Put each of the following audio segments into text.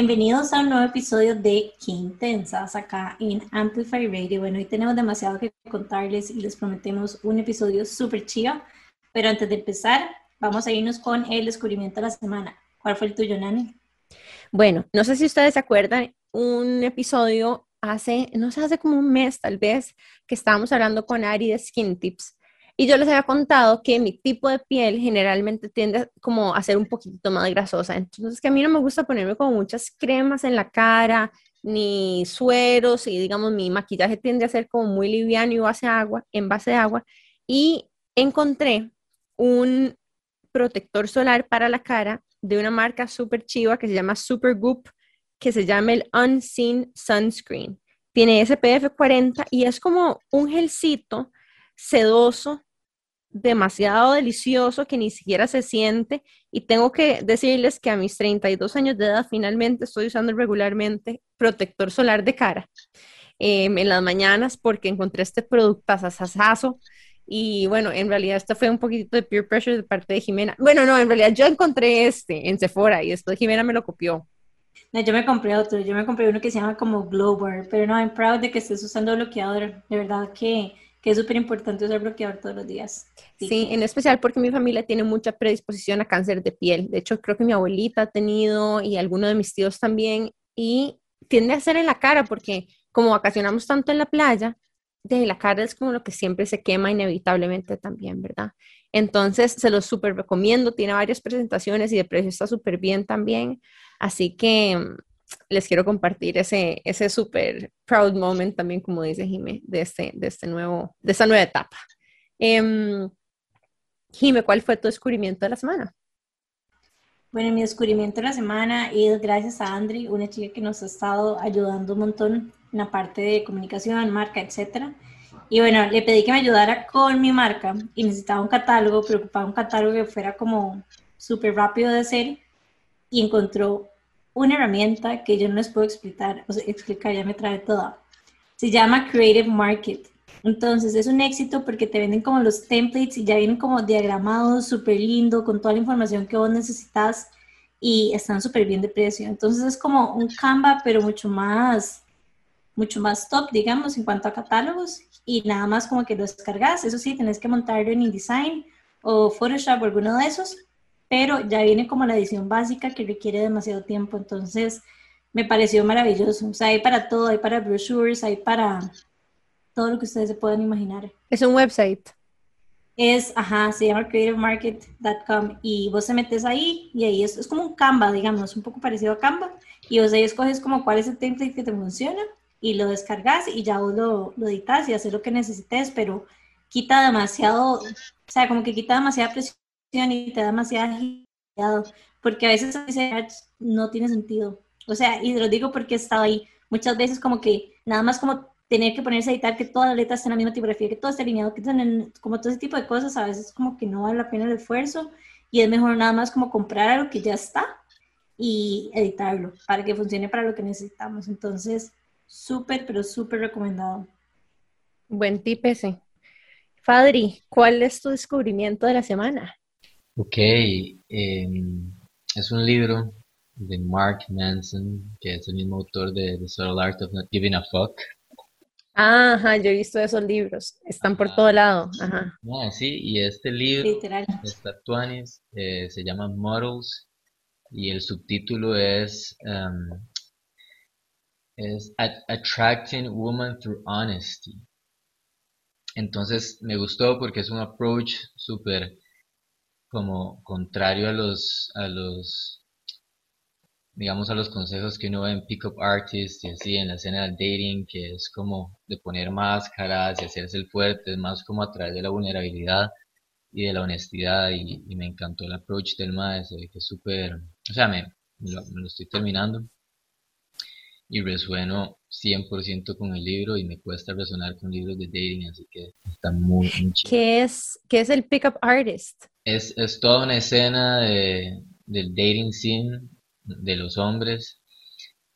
Bienvenidos a un nuevo episodio de Qué Intensas acá en Amplify Radio. Bueno, hoy tenemos demasiado que contarles y les prometemos un episodio súper chido. Pero antes de empezar, vamos a irnos con el descubrimiento de la semana. ¿Cuál fue el tuyo, Nani? Bueno, no sé si ustedes se acuerdan, un episodio hace, no sé, hace como un mes tal vez, que estábamos hablando con Ari de Skin Tips. Y yo les había contado que mi tipo de piel generalmente tiende como a ser un poquito más grasosa. Entonces, que a mí no me gusta ponerme como muchas cremas en la cara, ni sueros, y digamos, mi maquillaje tiende a ser como muy liviano y base agua, en base de agua. Y encontré un protector solar para la cara de una marca súper chiva que se llama Supergoop, que se llama el Unseen Sunscreen. Tiene SPF 40 y es como un gelcito sedoso, demasiado delicioso que ni siquiera se siente. Y tengo que decirles que a mis 32 años de edad finalmente estoy usando regularmente protector solar de cara em, en las mañanas porque encontré este producto asasazo y bueno, en realidad esto fue un poquito de peer pressure de parte de Jimena. Bueno, no, en realidad yo encontré este en Sephora y después Jimena me lo copió. No, yo me compré otro, yo me compré uno que se llama como Glower, pero no, I'm proud de que estés usando bloqueador. De verdad que, que es súper importante usar bloqueador todos los días. Sí. en especial porque mi familia tiene mucha predisposición a cáncer de piel. De hecho, creo que mi abuelita ha tenido y alguno de mis tíos también. Y tiende a ser en la cara porque como vacacionamos tanto en la playa, de la cara es como lo que siempre se quema inevitablemente también, ¿verdad? Entonces, se los súper recomiendo, tiene varias presentaciones y de precio está súper bien también, así que les quiero compartir ese, ese súper proud moment también, como dice Jime, de, este, de, este nuevo, de esta nueva etapa. Eh, Jime, ¿cuál fue tu descubrimiento de la semana? Bueno, mi descubrimiento de la semana es gracias a Andri, una chica que nos ha estado ayudando un montón en la parte de comunicación, marca, etcétera. Y bueno, le pedí que me ayudara con mi marca y necesitaba un catálogo, preocupaba un catálogo que fuera como súper rápido de hacer y encontró una herramienta que yo no les puedo explicar, o sea, explicar, ya me trae toda. Se llama Creative Market. Entonces es un éxito porque te venden como los templates y ya vienen como diagramados, súper lindo, con toda la información que vos necesitas y están súper bien de precio. Entonces es como un Canva, pero mucho más, mucho más top, digamos, en cuanto a catálogos y nada más como que lo descargas. Eso sí, tenés que montarlo en InDesign o Photoshop o alguno de esos, pero ya viene como la edición básica que requiere demasiado tiempo. Entonces me pareció maravilloso. O sea, hay para todo, hay para brochures, hay para todo lo que ustedes se puedan imaginar. Es un website. Es, ajá, se llama creativemarket.com y vos te metes ahí y ahí es, es, como un Canva, digamos, un poco parecido a Canva y vos ahí escoges como cuál es el template que te funciona y lo descargas y ya vos lo, lo editas y haces lo que necesites, pero quita demasiado, o sea, como que quita demasiada presión y te da demasiada agilidad, porque a veces no tiene sentido. O sea, y lo digo porque he estado ahí muchas veces como que nada más como tener que ponerse a editar que todas las letras estén en la misma tipografía, que todo esté alineado, que estén como todo ese tipo de cosas, a veces como que no vale la pena el esfuerzo y es mejor nada más como comprar algo que ya está y editarlo para que funcione para lo que necesitamos. Entonces, súper, pero súper recomendado. Buen tip ese. Fadri, ¿cuál es tu descubrimiento de la semana? Ok, em, es un libro de Mark Manson, que es el mismo autor de The Subtle Art of Not Giving a Fuck. Ajá, yo he visto esos libros, están por todo lado. Ajá. Ah, sí, y este libro, Literal. Estatuanis, eh, se llama Models y el subtítulo es, um, es Attracting Women Through Honesty. Entonces me gustó porque es un approach súper como contrario a los, a los digamos, a los consejos que uno ve en Pickup Artist y así en la escena del dating, que es como de poner máscaras y hacerse el fuerte, es más como a través de la vulnerabilidad y de la honestidad y, me encantó el approach del maestro, que es súper, o sea, me, lo, estoy terminando y resueno 100% con el libro y me cuesta resonar con libros de dating, así que está muy, muy chido. ¿Qué es, ¿Qué es el Pickup Artist? Es, es toda una escena de, del dating scene de los hombres,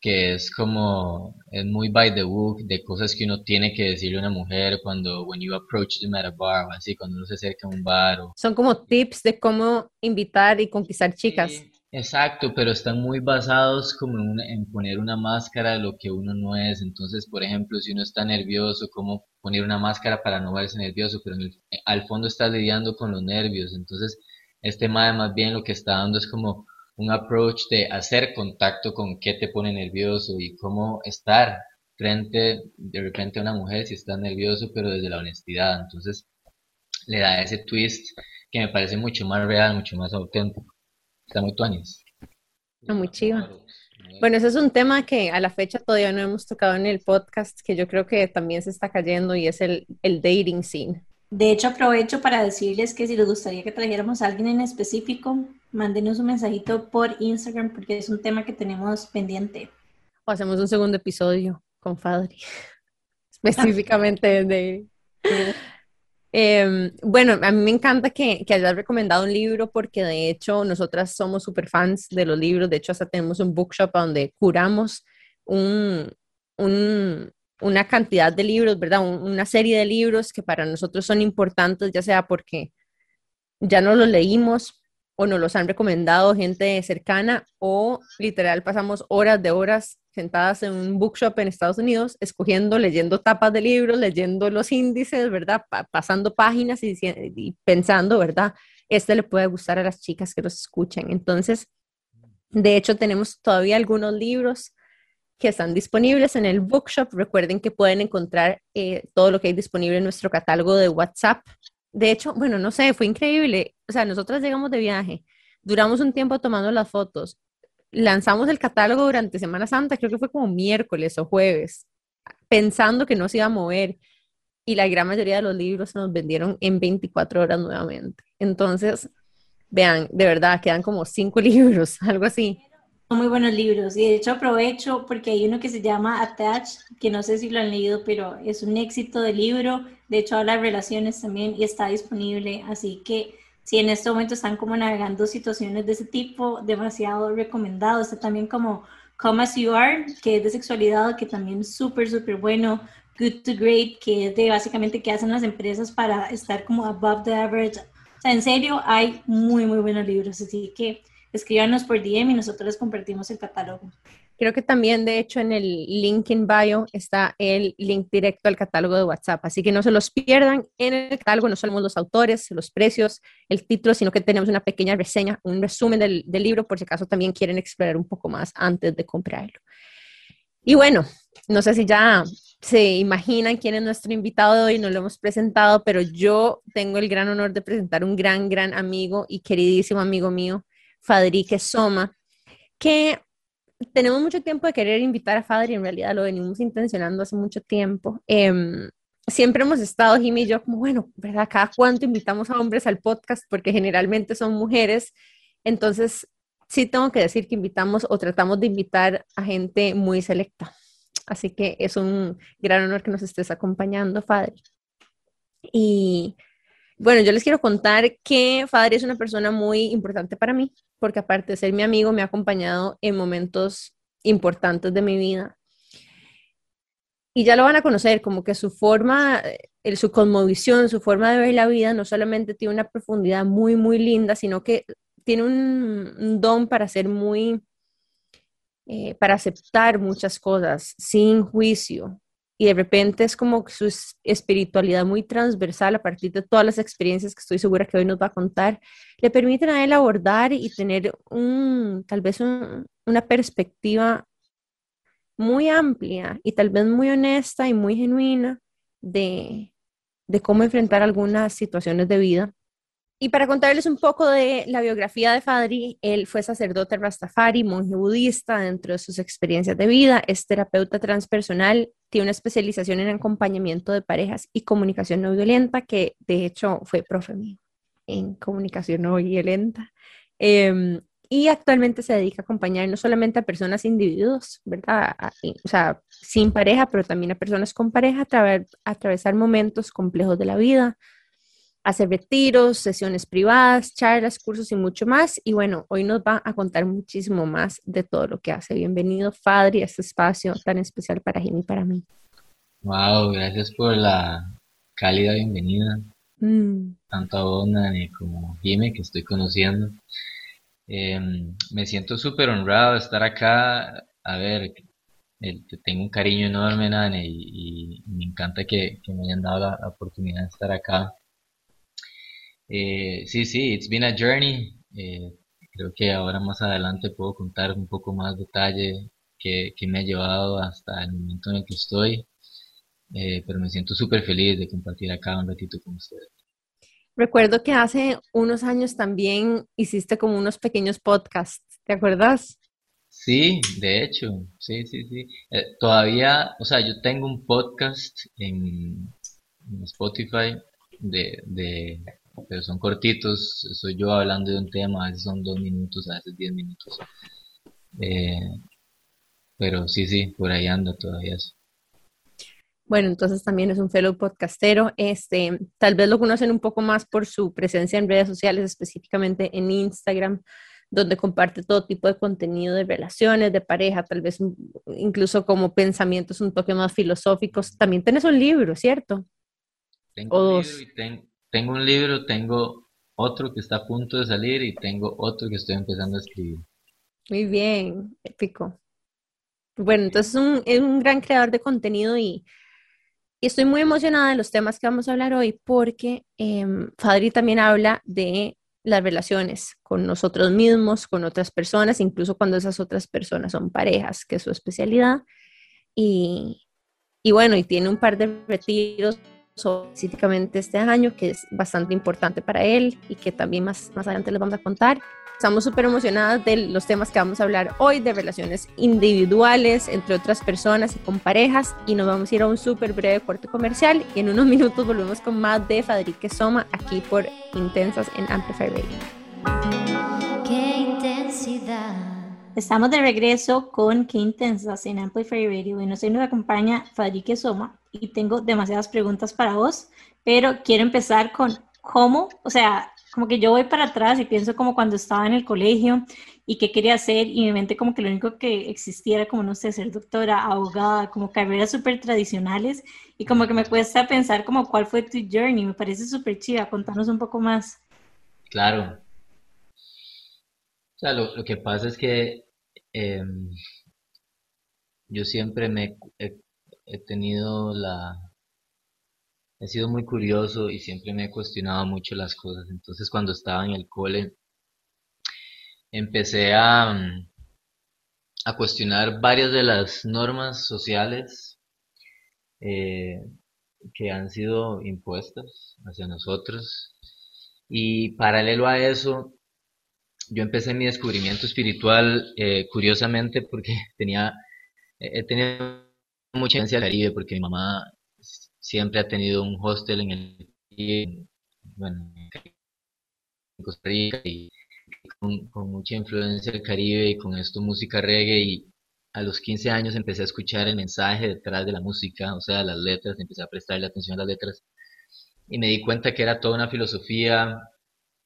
que es como, es muy by the book, de cosas que uno tiene que decirle a una mujer cuando, when you approach them at a bar, así, cuando uno se acerca a un bar. Son como tips de cómo invitar y conquistar chicas. Exacto, pero están muy basados como en, poner una máscara de lo que uno no es. Entonces, por ejemplo, si uno está nervioso, ¿cómo poner una máscara para no verse nervioso? Pero al fondo está lidiando con los nervios. Entonces, este tema más bien lo que está dando es como un approach de hacer contacto con qué te pone nervioso y cómo estar frente de repente a una mujer si está nervioso, pero desde la honestidad. Entonces, le da ese twist que me parece mucho más real, mucho más auténtico. Está muy tuanis. Está muy chiva. Bueno, ese es un tema que a la fecha todavía no hemos tocado en el podcast, que yo creo que también se está cayendo y es el, el dating scene. De hecho, aprovecho para decirles que si les gustaría que trajéramos a alguien en específico, mándenos un mensajito por Instagram porque es un tema que tenemos pendiente. O hacemos un segundo episodio con Fadri, específicamente de Em, bueno, a mí me encanta que, que, hayas recomendado un libro porque de hecho nosotras somos súper fans de los libros, de hecho hasta tenemos un bookshop donde curamos un, una cantidad de libros, ¿verdad? una serie de libros que para nosotros son importantes, ya sea porque ya no los leímos o nos los han recomendado gente cercana o literal pasamos horas de horas sentadas en un bookshop en Estados Unidos, escogiendo, leyendo tapas de libros, leyendo los índices, ¿verdad? pasando páginas y, y, pensando, ¿verdad? Este le puede gustar a las chicas que los escuchen. Entonces, de hecho, tenemos todavía algunos libros que están disponibles en el bookshop. Recuerden que pueden encontrar eh, todo lo que hay disponible en nuestro catálogo de WhatsApp. De hecho, bueno, no sé, fue increíble. O sea, nosotras llegamos de viaje, duramos un tiempo tomando las fotos lanzamos el catálogo durante Semana Santa, creo que fue como miércoles o jueves, pensando que no se iba a mover. Y la gran mayoría de los libros se nos vendieron en 24 horas nuevamente. Entonces, vean, de verdad, quedan como cinco libros, algo así. Muy buenos libros. Y de hecho aprovecho porque hay uno que se llama Attach, que no sé si lo han leído, pero es un éxito de libro. De hecho habla de relaciones también y está disponible. Así que si en este momento están como navegando situaciones de ese tipo, demasiado recomendado. Está también como Come As You Are, que es de sexualidad, que también es súper, súper bueno. Good to Great, que es de básicamente qué hacen las empresas para estar como above the average. O sea, en serio, hay muy, muy buenos libros. Así que escríbanos por DM y nosotros les compartimos el catálogo. Creo que también, de hecho, en el link in bio está el link directo al catálogo de WhatsApp, así que no se los pierdan. En el catálogo no solo los autores, los precios, el título, sino que tenemos una pequeña reseña, un resumen del, libro, por si acaso también quieren explorar un poco más antes de comprarlo. Y bueno, no sé si ya se imaginan quién es nuestro invitado de hoy, no lo hemos presentado, pero yo tengo el gran honor de presentar un gran, gran amigo y queridísimo amigo mío, Fadrique Soma, que tenemos mucho tiempo de querer invitar a Fadri, en realidad lo venimos intencionando hace mucho tiempo. Em, siempre hemos estado, Jimmy y yo, como, bueno, ¿verdad? Cada cuánto invitamos a hombres al podcast, porque generalmente son mujeres. Entonces, sí tengo que decir que invitamos o tratamos de invitar a gente muy selecta. Así que es un gran honor que nos estés acompañando, Fadri. Y bueno, yo les quiero contar que Fadri es una persona muy importante para mí, porque aparte de ser mi amigo, me ha acompañado en momentos importantes de mi vida. Y ya lo van a conocer, como que su forma, su cosmovisión, su forma de ver la vida, no solamente tiene una profundidad muy, muy linda, sino que tiene un, don para ser muy, eh, para aceptar muchas cosas sin juicio, y de repente es como su espiritualidad muy transversal a partir de todas las experiencias que estoy segura que hoy nos va a contar, le permiten a él abordar y tener un, tal vez una perspectiva muy amplia y tal vez muy honesta y muy genuina de, de cómo enfrentar algunas situaciones de vida y para contarles un poco de la biografía de Fadri, él fue sacerdote rastafari, monje budista dentro de sus experiencias de vida, es terapeuta transpersonal, tiene una especialización en acompañamiento de parejas y comunicación no violenta, que de hecho fue profe mío en comunicación no violenta. Em, y actualmente se dedica a acompañar no solamente a personas individuos, ¿verdad? o sea, sin pareja, pero también a personas con pareja a atravesar momentos complejos de la vida, hacer retiros, sesiones privadas, charlas, cursos y mucho más. Y bueno, hoy nos va a contar muchísimo más de todo lo que hace. Bienvenido, Fadri, a este espacio tan especial para Jimmy y para mí. Wow, gracias por la cálida bienvenida. Mm. Tanto a vos, Nani, como Jimmy, que estoy conociendo. Em, me siento súper honrado de estar acá. A ver, tengo un cariño enorme, Nane, y, me encanta que, me hayan dado la, oportunidad de estar acá. Eh, sí, sí, it's been a journey. Eh, creo que ahora más adelante puedo contar un poco más detalle que, me ha llevado hasta el momento en el que estoy. Eh, pero me siento súper feliz de compartir acá un ratito con ustedes. Recuerdo que hace unos años también hiciste como unos pequeños podcasts, ¿te acuerdas? Sí, de hecho, sí, sí, sí. Eh, todavía, o sea, yo tengo un podcast en, Spotify de, de, pero son cortitos, soy yo hablando de un tema, a veces son dos minutos, a veces diez minutos. Eh, pero sí, sí, por ahí anda todavía eso. Bueno, entonces también es un fellow podcastero. Este, tal vez lo conocen un poco más por su presencia en redes sociales, específicamente en Instagram, donde comparte todo tipo de contenido de relaciones, de pareja, tal vez incluso como pensamientos un toque más filosóficos. También tienes un libro, ¿cierto? Tengo, un libro, y tengo un libro, tengo otro que está a punto de salir y tengo otro que estoy empezando a escribir. Muy bien, épico. Bueno, entonces es un, es un gran creador de contenido y y estoy muy emocionada de los temas que vamos a hablar hoy porque eh, Fadri también habla de las relaciones con nosotros mismos, con otras personas, incluso cuando esas otras personas son parejas, que es su especialidad. Y, y bueno, y tiene un par de retiros específicamente este año, que es bastante importante para él y que también más, más adelante les vamos a contar. Estamos súper emocionadas de los temas que vamos a hablar hoy, de relaciones individuales entre otras personas y con parejas. Y nos vamos a ir a un súper breve corte comercial y en unos minutos volvemos con más de Fadrique Soma aquí por Intensas en Amplify Radio. Estamos de regreso con Qué Intensas en Amplify Radio. Bueno, hoy nos acompaña Fadrique Soma y tengo demasiadas preguntas para vos, pero quiero empezar con cómo, o sea, como que yo voy para atrás y pienso como cuando estaba en el colegio y qué quería hacer y mi mente como que lo único que existía era como, no sé, ser doctora, abogada, como carreras súper tradicionales y como que me cuesta pensar como cuál fue tu journey, me parece súper chida, contanos un poco más. Claro. O sea, lo, que pasa es que em, yo siempre me he tenido la, he sido muy curioso y siempre me he cuestionado mucho las cosas. Entonces cuando estaba en el cole empecé a, mm, a cuestionar varias de las normas sociales eh, que han sido impuestas hacia nosotros. Y paralelo a eso, yo empecé mi descubrimiento espiritual eh, curiosamente porque tenía, he tenido mucha influencia del Caribe porque mi mamá siempre ha tenido un hostel en el bueno, en Costa Rica y con, mucha influencia del Caribe y con esto música reggae y a los 15 años empecé a escuchar el mensaje detrás de la música, o sea, las letras, empecé a prestarle atención a las letras y me di cuenta que era toda una filosofía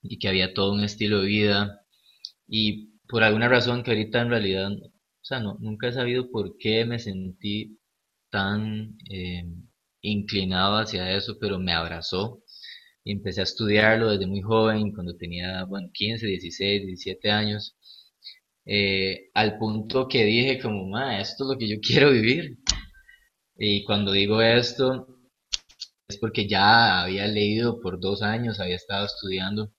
y que había todo un estilo de vida y por alguna razón que ahorita en realidad, o sea, no, nunca he sabido por qué me sentí tan eh, inclinado hacia eso, pero me abrazó y empecé a estudiarlo desde muy joven, cuando tenía, bueno, 15, 16, 17 años, eh, al punto que dije como, ma, esto es lo que yo quiero vivir. Y cuando digo esto, es porque ya había leído por dos años, había estado estudiando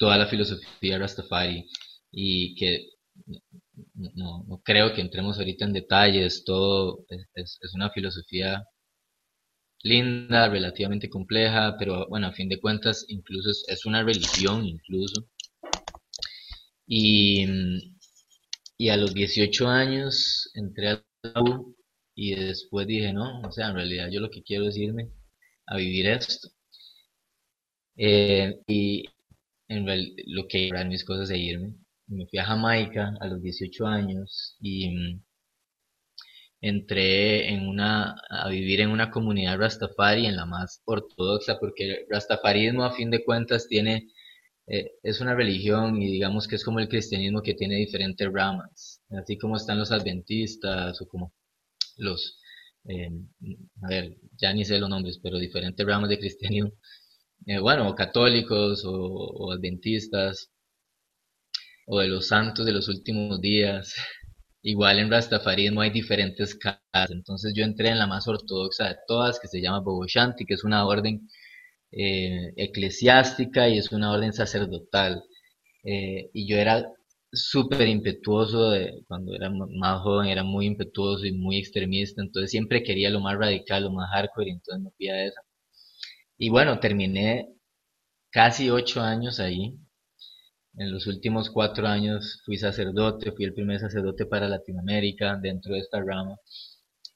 toda la filosofía Rastafari y que no, creo que entremos ahorita en detalles, todo es, es una filosofía linda, relativamente compleja, pero bueno, a fin de cuentas incluso es, una religión incluso. Y, y, a los 18 años entré a la U y después dije, no, o sea, en realidad yo lo que quiero es irme a vivir esto. Eh, y en lo que eran mis cosas de irme. Me fui a Jamaica a los 18 años y entré en una, a vivir en una comunidad rastafari, en la más ortodoxa, porque el rastafarismo a fin de cuentas tiene, eh, es una religión y digamos que es como el cristianismo que tiene diferentes ramas, así como están los adventistas o como los, eh, a ver, ya ni sé los nombres, pero diferentes ramas de cristianismo, eh, bueno, católicos o, o adventistas. o de los santos de los últimos días. Igual en Rastafarismo hay diferentes casas, entonces yo entré en la más ortodoxa de todas, que se llama Bogoshanti, que es una orden eh, eclesiástica y es una orden sacerdotal. Eh, y yo era súper impetuoso de, cuando era más joven, era muy impetuoso y muy extremista, entonces siempre quería lo más radical, lo más hardcore, y entonces me fui a eso. Y bueno, terminé casi ocho años ahí, en los últimos cuatro años fui sacerdote, fui el primer sacerdote para Latinoamérica dentro de esta rama.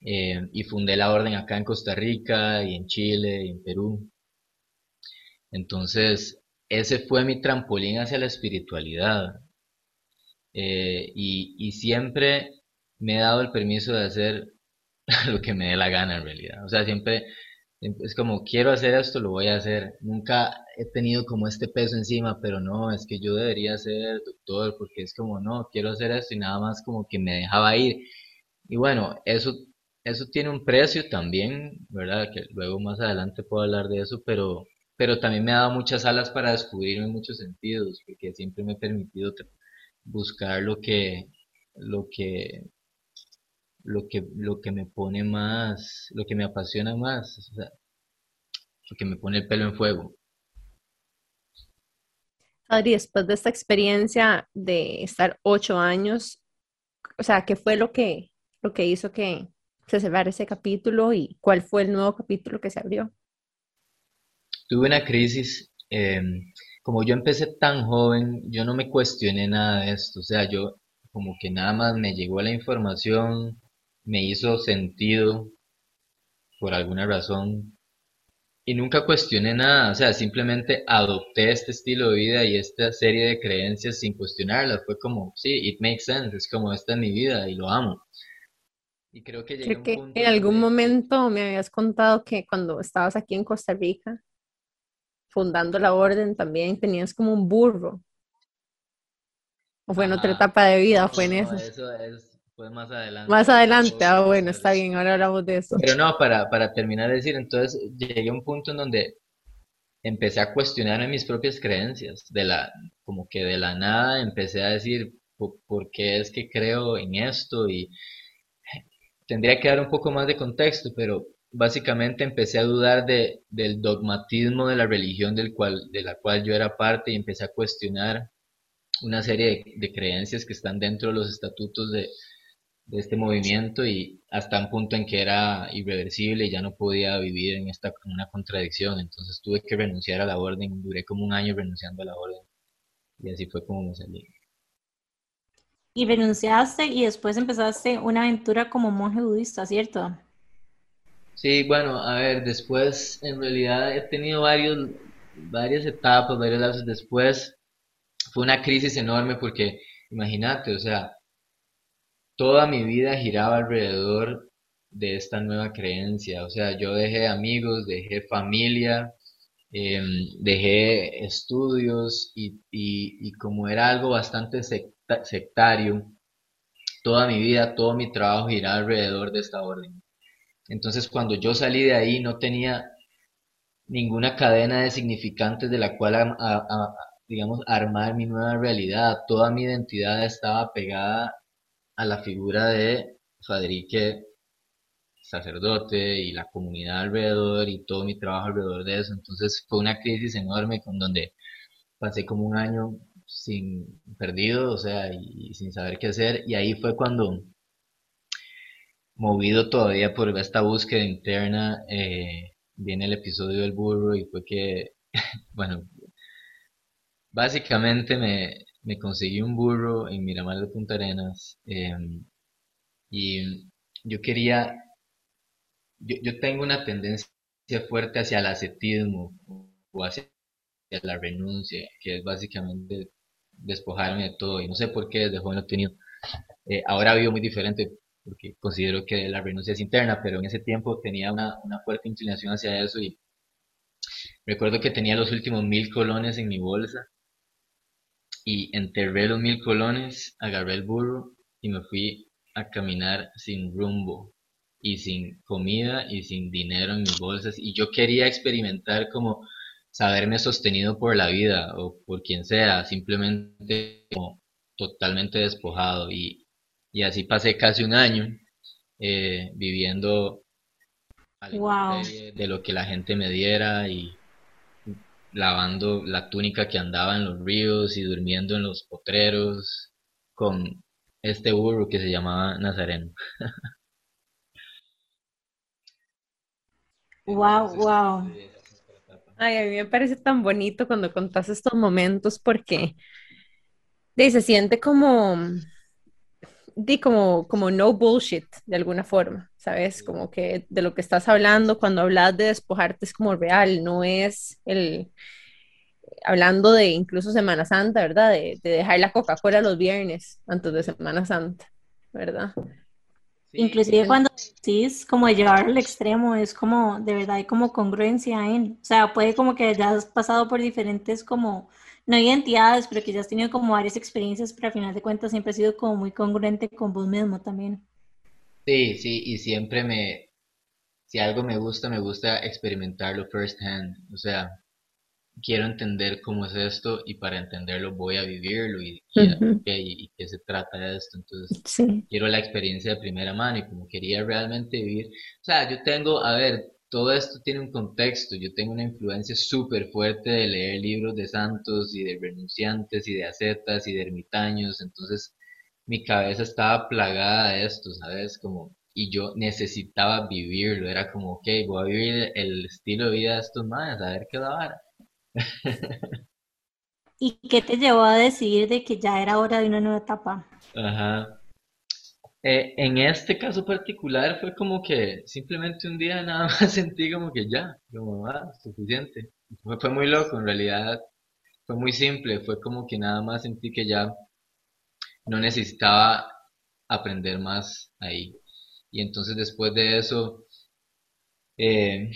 Eh, y fundé la orden acá en Costa Rica y en Chile y en Perú. Entonces, ese fue mi trampolín hacia la espiritualidad. Eh, y, y siempre me he dado el permiso de hacer lo que me dé la gana en realidad. O sea, siempre es como quiero hacer esto, lo voy a hacer. Nunca he tenido como este peso encima, pero no, es que yo debería ser doctor porque es como no, quiero hacer esto y nada más como que me dejaba ir. Y bueno, eso eso tiene un precio también, ¿verdad? Que luego más adelante puedo hablar de eso, pero pero también me ha dado muchas alas para descubrirme en muchos sentidos, porque siempre me he permitido buscar lo que lo que lo que, lo que me pone más, lo que me apasiona más, o sea, lo que me pone el pelo en fuego. Adri, después de esta experiencia de estar ocho años, o sea, ¿qué fue lo que, lo que hizo que se cerrara ese capítulo y cuál fue el nuevo capítulo que se abrió? Tuve una crisis, em, como yo empecé tan joven, yo no me cuestioné nada de esto, o sea, yo como que nada más me llegó la información, me hizo sentido por alguna razón y nunca cuestioné nada, o sea, simplemente adopté este estilo de vida y esta serie de creencias sin cuestionarlas, fue como, sí, it makes sense, es como esta es mi vida y lo amo. Y creo que llegué que en algún momento me habías contado que cuando estabas aquí en Costa Rica, fundando la orden, también tenías como un burro. ¿O fue en otra etapa de vida? ¿Fue en eso? Eso es pues más adelante. Más adelante, ah, bueno, está bien, ahora hablamos de eso. Pero no, para, para terminar de decir, entonces llegué a un punto en donde empecé a cuestionar mis propias creencias, de la, como que de la nada empecé a decir, ¿por, qué es que creo en esto? Y tendría que dar un poco más de contexto, pero básicamente empecé a dudar de, del dogmatismo de la religión del cual, de la cual yo era parte y empecé a cuestionar una serie de creencias que están dentro de los estatutos de, de este movimiento y hasta un punto en que era irreversible y ya no podía vivir en esta una contradicción. Entonces tuve que renunciar a la orden, duré como un año renunciando a la orden y así fue como me salí. Y renunciaste y después empezaste una aventura como monje budista, ¿cierto? Sí, bueno, a ver, después en realidad he tenido varios, varias etapas, varios lapsos después. Fue una crisis enorme porque, imagínate, o sea, toda mi vida giraba alrededor de esta nueva creencia. O sea, yo dejé amigos, dejé familia, em, dejé estudios y, y, como era algo bastante sectario, toda mi vida, todo mi trabajo giraba alrededor de esta orden. Entonces, cuando yo salí de ahí, no tenía ninguna cadena de significantes de la cual, digamos, armar mi nueva realidad. Toda mi identidad estaba pegada a la figura de Fadrique, sacerdote, y la comunidad alrededor, y todo mi trabajo alrededor de eso. Entonces fue una crisis enorme con donde pasé como un año sin perdido, o sea, y, sin saber qué hacer. Y ahí fue cuando, movido todavía por esta búsqueda interna, eh, viene el episodio del burro y fue que, bueno, básicamente me, me conseguí un burro en Miramar de Punta Arenas em, y yo quería, yo, tengo una tendencia fuerte hacia el ascetismo o hacia la renuncia, que es básicamente despojarme de todo y no sé por qué desde joven lo he. Eh, ahora vivo muy diferente porque considero que la renuncia es interna, pero en ese tiempo tenía una, una fuerte inclinación hacia eso y recuerdo que tenía los últimos mil colones en mi bolsa y enterré los mil colones, agarré el burro y me fui a caminar sin rumbo y sin comida y sin dinero en mis bolsas. Y yo quería experimentar como saberme sostenido por la vida o por quien sea, simplemente como totalmente despojado. Y, y así pasé casi un año eh, viviendo de lo que la gente me diera y lavando la túnica que andaba en los ríos y durmiendo en los potreros con este burro que se llamaba Nazareno. wow, wow. Ay, a mí me parece tan bonito cuando contás estos momentos porque se siente como, di como, como no bullshit de alguna forma, ¿sabes? Como que de lo que estás hablando cuando hablas de despojarte es como real, no es el, hablando de incluso Semana Santa, ¿verdad? De, dejar la Coca-Cola los viernes antes de Semana Santa, ¿verdad? Inclusive cuando decís como de llevarlo al extremo, es como, de verdad hay como congruencia en, o sea, puede como que hayas pasado por diferentes como, no identidades, pero que ya has tenido como varias experiencias, pero al final de cuentas siempre has sido como muy congruente con vos mismo también. Sí, sí, y siempre me, si algo me gusta, me gusta experimentarlo first hand, o sea, quiero entender cómo es esto y para entenderlo voy a vivirlo y, y, qué se trata de esto. Entonces, quiero la experiencia de primera mano y como quería realmente vivir. O sea, yo tengo, a ver, todo esto tiene un contexto. Yo tengo una influencia súper fuerte de leer libros de santos y de renunciantes y de ascetas y de ermitaños. Entonces, mi cabeza estaba plagada de esto, ¿sabes? Como, y yo necesitaba vivirlo. Era como, ok, voy a vivir el estilo de vida de estos más, a ver qué va ¿Y qué te llevó a decidir de que ya era hora de una nueva etapa? Ajá. Eh, en este caso particular fue como que simplemente un día nada más sentí como que ya, como, ah, suficiente. Fue, fue muy loco, en realidad fue muy simple, fue como que nada más sentí que ya no necesitaba aprender más ahí. Y entonces después de eso, eh,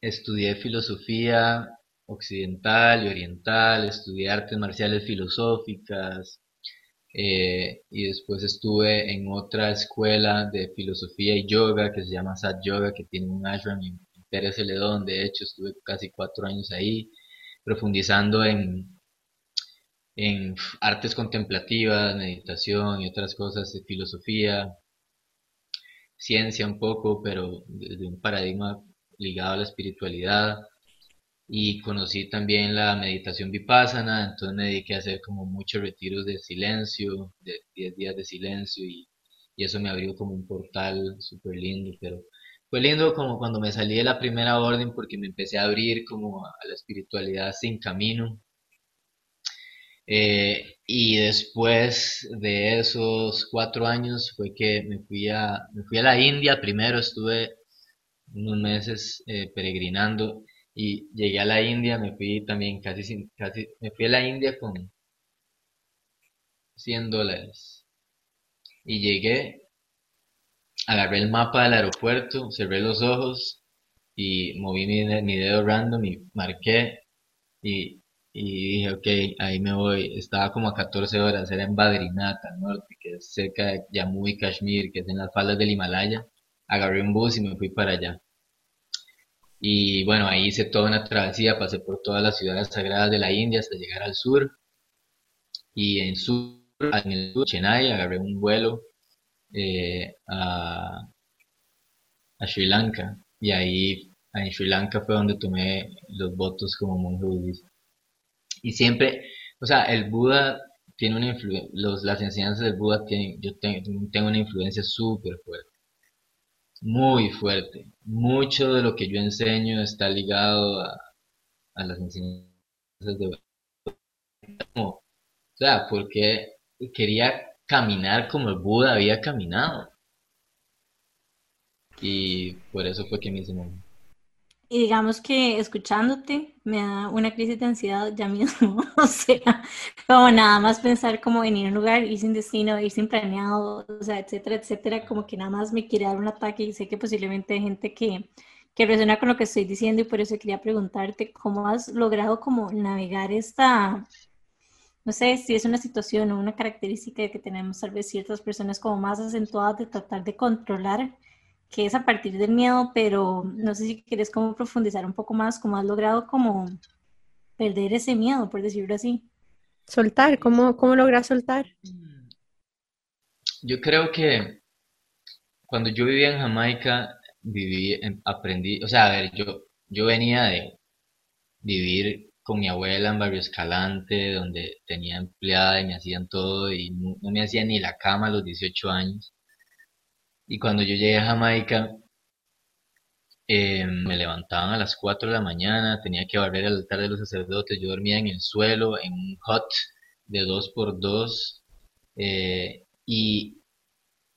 Estudié filosofía occidental y oriental, estudié artes marciales filosóficas eh, y después estuve en otra escuela de filosofía y yoga que se llama Sat Yoga, que tiene un ashram en Pérez Celedón. De hecho, estuve casi cuatro años ahí profundizando en, en artes contemplativas, meditación y otras cosas de filosofía, ciencia un poco, pero desde un paradigma ligado a la espiritualidad y conocí también la meditación vipassana, entonces me dediqué a hacer como muchos retiros de silencio, de 10 días de silencio y, y, eso me abrió como un portal súper lindo, pero fue lindo como cuando me salí de la primera orden porque me empecé a abrir como a la espiritualidad sin camino. Eh, y después de esos cuatro años fue que me fui a, me fui a la India, primero estuve unos meses eh, peregrinando y llegué a la India, me fui también casi, sin, casi, me fui a la India con 100 dólares. Y llegué, agarré el mapa del aeropuerto, cerré los ojos y moví mi, mi dedo random y marqué y, y dije, ok, ahí me voy. Estaba como a 14 horas, era en Badrinath, al que es cerca de Jammu y Kashmir, que es en las faldas del Himalaya agarré un bus y me fui para allá. Y bueno, ahí hice toda una travesía, pasé por todas las ciudades sagradas de la India hasta llegar al sur. Y en, sur, en el sur, Chennai, agarré un vuelo eh, a, a Sri Lanka. Y ahí en Sri Lanka fue donde tomé los votos como monje budista. Y siempre, o sea, el Buda tiene una influencia, las enseñanzas del Buda tienen, yo tengo una influencia súper fuerte muy fuerte. Mucho de lo que yo enseño está ligado a, las enseñanzas de o sea, porque quería caminar como el Buda había caminado. Y por eso fue que me hice y digamos que escuchándote me da una crisis de ansiedad ya mismo, o sea, como nada más pensar como venir a un lugar, ir sin destino, ir sin planeado, o sea, etcétera, etcétera, como que nada más me quiere dar un ataque y sé que posiblemente hay gente que, que resuena con lo que estoy diciendo y por eso quería preguntarte cómo has logrado como navegar esta, no sé si es una situación o una característica que tenemos tal vez ciertas personas como más acentuadas de tratar de controlar que es a partir del miedo, pero no sé si quieres como profundizar un poco más, cómo has logrado como perder ese miedo, por decirlo así. Soltar, ¿cómo, cómo logras soltar? Yo creo que cuando yo vivía en Jamaica, viví, aprendí, o sea, a ver, yo, yo venía de vivir con mi abuela en Barrio Escalante, donde tenía empleada y me hacían todo y no, me hacían ni la cama a los 18 años. Y cuando yo llegué a Jamaica, eh, me levantaban a las 4 de la mañana, tenía que barrer el altar de los sacerdotes, yo dormía en el suelo, en un hut de 2 por 2 eh, y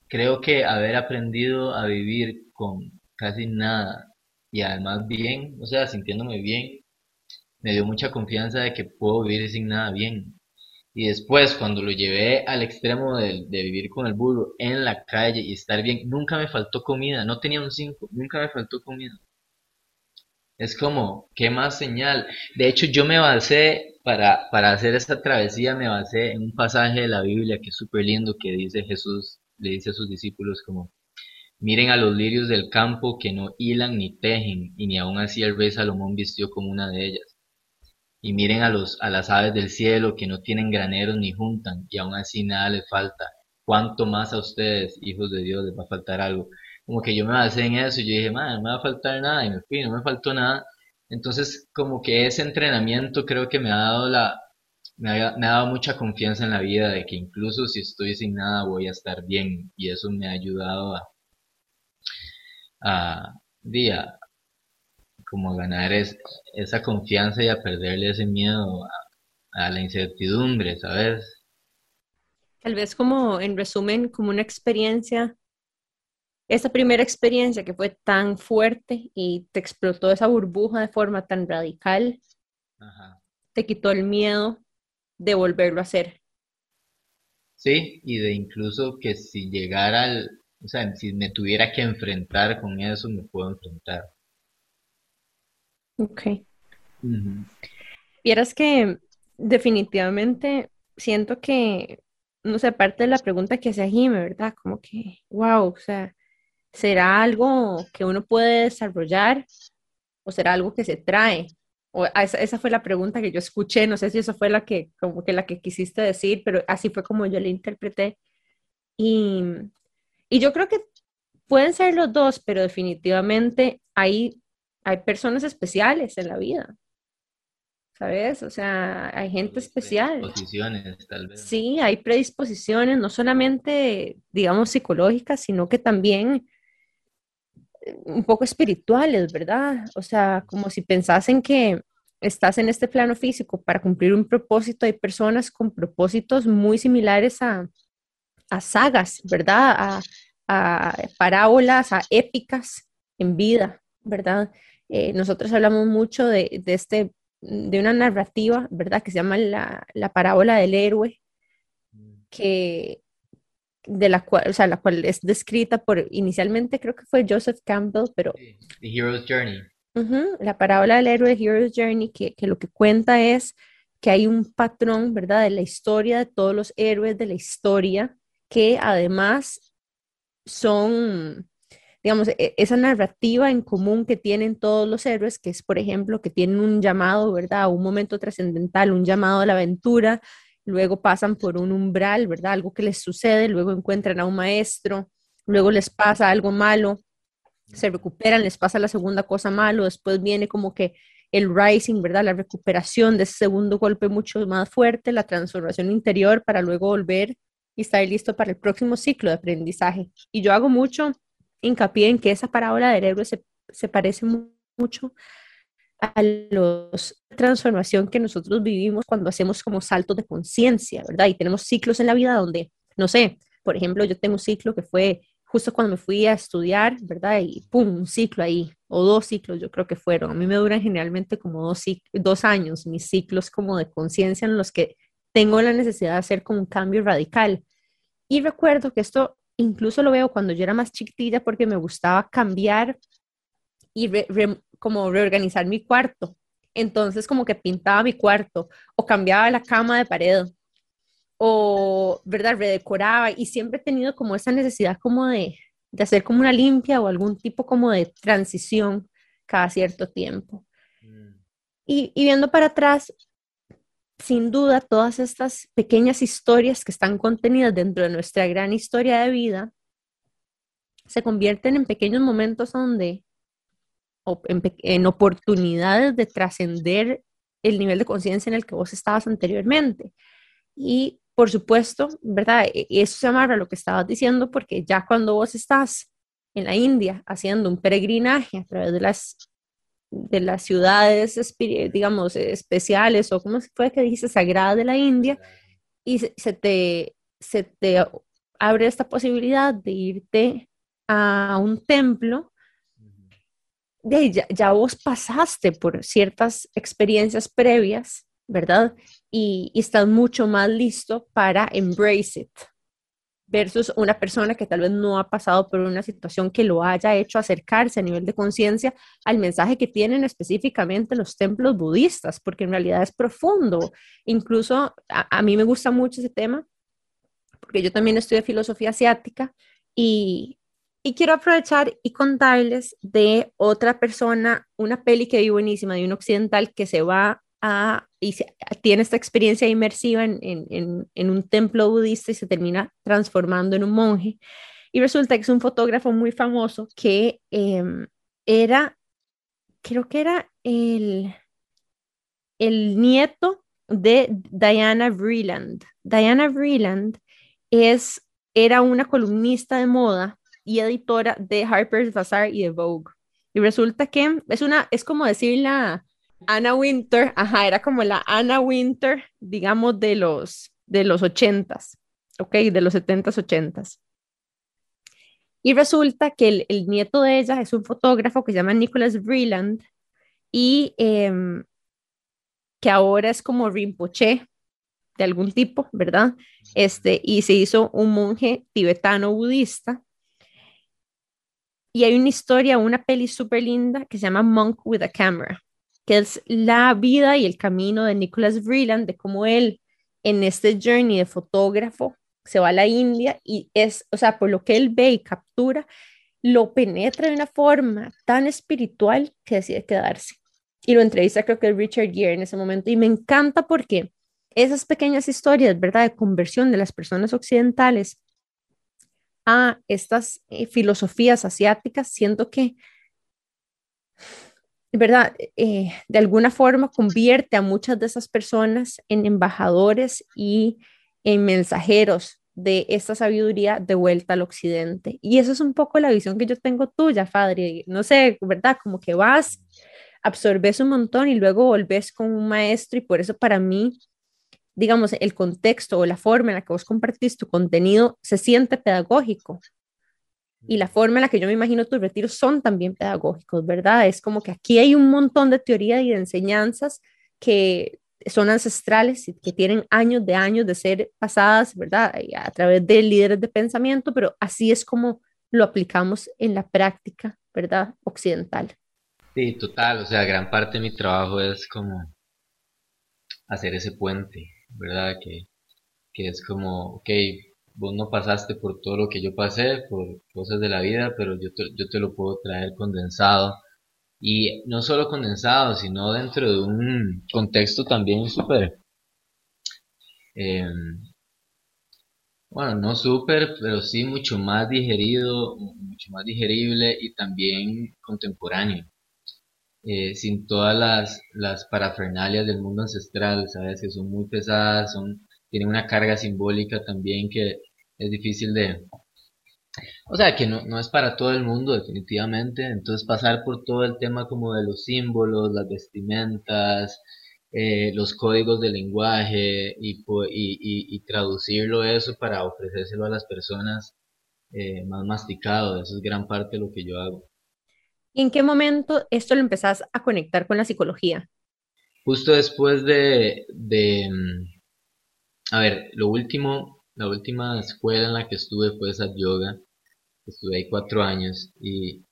creo que haber aprendido a vivir con casi nada y además bien, o sea, sintiéndome bien, me dio mucha confianza de que puedo vivir sin nada bien. Y después, cuando lo llevé al extremo de, vivir con el burro en la calle y estar bien, nunca me faltó comida, no tenía un 5, nunca me faltó comida. Es como, ¿qué más señal? De hecho, yo me basé, para, para hacer esta travesía, me basé en un pasaje de la Biblia que es súper lindo, que dice Jesús, le dice a sus discípulos como, miren a los lirios del campo que no hilan ni tejen, y ni aun así el rey Salomón vistió como una de ellas. Y miren a, los, a las aves del cielo que no tienen graneros ni juntan, y aun así nada les falta. ¿Cuánto más a ustedes, hijos de Dios, les va a faltar algo? Como que yo me basé en eso y yo dije, madre, no me va a faltar nada, y me fui, no me faltó nada. Entonces, como que ese entrenamiento creo que me ha dado la, me ha, me ha dado mucha confianza en la vida de que incluso si estoy sin nada voy a estar bien y eso me ha ayudado a, a, día, como ganar es, esa confianza y a perderle ese miedo a, la incertidumbre, ¿sabes? Tal vez como, en resumen, como una experiencia, esa primera experiencia que fue tan fuerte y te explotó esa burbuja de forma tan radical, te quitó el miedo de volverlo a hacer. Sí, y de incluso que si llegara al, o sea, si me tuviera que enfrentar con eso, me puedo enfrentar. Ok. Vieras que definitivamente siento que, no sé, parte de la pregunta que hace Jimmy, ¿verdad? Como que, wow, o sea, ¿será algo que uno puede desarrollar o será algo que se trae? O esa, esa, fue la pregunta que yo escuché, no sé si eso fue la que, como que la que quisiste decir, pero así fue como yo la interpreté. Y y yo creo que pueden ser los dos, pero definitivamente hay, hay personas especiales en la vida. ¿Sabes? O sea, hay gente especial. Predisposiciones, tal vez. Sí, hay predisposiciones, no solamente, digamos, psicológicas, sino que también eh, un poco espirituales, ¿verdad? O sea, como si pensasen que estás en este plano físico para cumplir un propósito, hay personas con propósitos muy similares a, a sagas, ¿verdad? A, parábolas, a épicas en vida, ¿verdad? Eh, nosotros hablamos mucho de, este, de una narrativa, ¿verdad? Que se llama la, parábola del héroe, que de la cual, o sea, la cual es descrita por, inicialmente creo que fue Joseph Campbell, pero... The Hero's Journey. la parábola del héroe, Hero's Journey, que, que, lo que cuenta es que hay un patrón, ¿verdad? De la historia de todos los héroes de la historia, que además son, digamos, e, esa narrativa en común que tienen todos los héroes, que es, por ejemplo, que tienen un llamado, ¿verdad? Un momento trascendental, un llamado a la aventura, luego pasan por un umbral, ¿verdad? Algo que les sucede, luego encuentran a un maestro, luego les pasa algo malo, se recuperan, les pasa la segunda cosa malo, después viene como que el rising, ¿verdad? La recuperación de ese segundo golpe mucho más fuerte, la transformación interior para luego volver y estar listo para el próximo ciclo de aprendizaje. Y yo hago mucho hincapié en que esa parábola del héroe se, se parece mucho a los transformación que nosotros vivimos cuando hacemos como saltos de conciencia, ¿verdad? Y tenemos ciclos en la vida donde, no sé, por ejemplo, yo tengo un ciclo que fue justo cuando me fui a estudiar, ¿verdad? Y pum, un ciclo ahí, o dos ciclos yo creo que fueron. A mí me duran generalmente como dos, dos años, mis ciclos como de conciencia en los que tengo la necesidad de hacer como un cambio radical. Y recuerdo que esto incluso lo veo cuando yo era más chiquitita porque me gustaba cambiar y como reorganizar mi cuarto. Entonces como que pintaba mi cuarto o cambiaba la cama de pared o, ¿verdad? Redecoraba y siempre he tenido como esa necesidad como de, de hacer como una limpia o algún tipo como de transición cada cierto tiempo. Mm. Y, y viendo para atrás, sin duda, todas estas pequeñas historias que están contenidas dentro de nuestra gran historia de vida se convierten en pequeños momentos donde, en, en oportunidades de trascender el nivel de conciencia en el que vos estabas anteriormente. Y por supuesto, ¿verdad? E, eso se amarra a lo que estabas diciendo porque ya cuando vos estás en la India haciendo un peregrinaje a través de las de las ciudades, digamos, especiales o como fue que dijiste, sagradas de la India, y se, te, se te abre esta posibilidad de irte a un templo, de ya, ya vos pasaste por ciertas experiencias previas, ¿verdad? Y, y estás mucho más listo para embrace it, versus una persona que tal vez no ha pasado por una situación que lo haya hecho acercarse a nivel de conciencia al mensaje que tienen específicamente los templos budistas, porque en realidad es profundo. Incluso a, mí me gusta mucho ese tema, porque yo también estudio filosofía asiática y, y quiero aprovechar y contarles de otra persona, una peli que vi buenísima de un occidental que se va y tiene esta experiencia inmersiva en, en, un templo budista y se termina transformando en un monje. Y resulta que es un fotógrafo muy famoso que em, era, creo que era el, el nieto de Diana Vreeland. Diana Vreeland es, era una columnista de moda y editora de Harper's Bazaar y de Vogue. Y resulta que es una, es como decir la, Anna Winter, ajá, era como la Anna Winter, digamos, de los, de los ochentas, ok, de los setentas, ochentas. Y resulta que el, nieto de ella es un fotógrafo que se llama Nicholas Vreeland y em, que ahora es como Rinpoche de algún tipo, ¿verdad? Este, y se hizo un monje tibetano budista. Y hay una historia, una peli súper linda que se llama Monk with a Camera que es la vida y el camino de Nicholas Vreeland, de cómo él en este journey de fotógrafo se va a la India y es, o sea, por lo que él ve y captura, lo penetra de una forma tan espiritual que decide quedarse. Y lo entrevista creo que Richard Gere en ese momento y me encanta porque esas pequeñas historias, ¿verdad?, de conversión de las personas occidentales a estas eh, filosofías asiáticas, siento que ¿verdad? Eh, de alguna forma convierte a muchas de esas personas en embajadores y en mensajeros de esta sabiduría de vuelta al occidente. Y eso es un poco la visión que yo tengo tuya, Fadri. No sé, ¿verdad? Como que vas, absorbes un montón y luego volves con un maestro y por eso para mí, digamos, el contexto o la forma en la que vos compartís tu contenido se siente pedagógico y la forma en la que yo me imagino tus retiros son también pedagógicos, ¿verdad? Es como que aquí hay un montón de teoría y de enseñanzas que son ancestrales y que tienen años de años de ser pasadas, ¿verdad? A través de líderes de pensamiento, pero así es como lo aplicamos en la práctica, ¿verdad? Occidental. Sí, total, o sea, gran parte de mi trabajo es como hacer ese puente, ¿verdad? Que, que es como, ok, vos no pasaste por todo lo que yo pasé, por cosas de la vida, pero yo te, yo te lo puedo traer condensado. Y no solo condensado, sino dentro de un contexto también súper, em, bueno, no súper, pero sí mucho más digerido, mucho más digerible y también contemporáneo. Eh, sin todas las, las parafernalias del mundo ancestral, ¿sabes? Que son muy pesadas, son, tienen una carga simbólica también que es difícil de... O sea, que no, no es para todo el mundo definitivamente, entonces pasar por todo el tema como de los símbolos, las vestimentas, eh, los códigos de lenguaje y, y, y, traducirlo eso para ofrecérselo a las personas eh, más masticado, eso es gran parte de lo que yo hago. ¿Y en qué momento esto lo empezás a conectar con la psicología? Justo después de, de mm, a ver, lo último la última escuela en la que estuve fue esa yoga. Estuve ahí cuatro años y,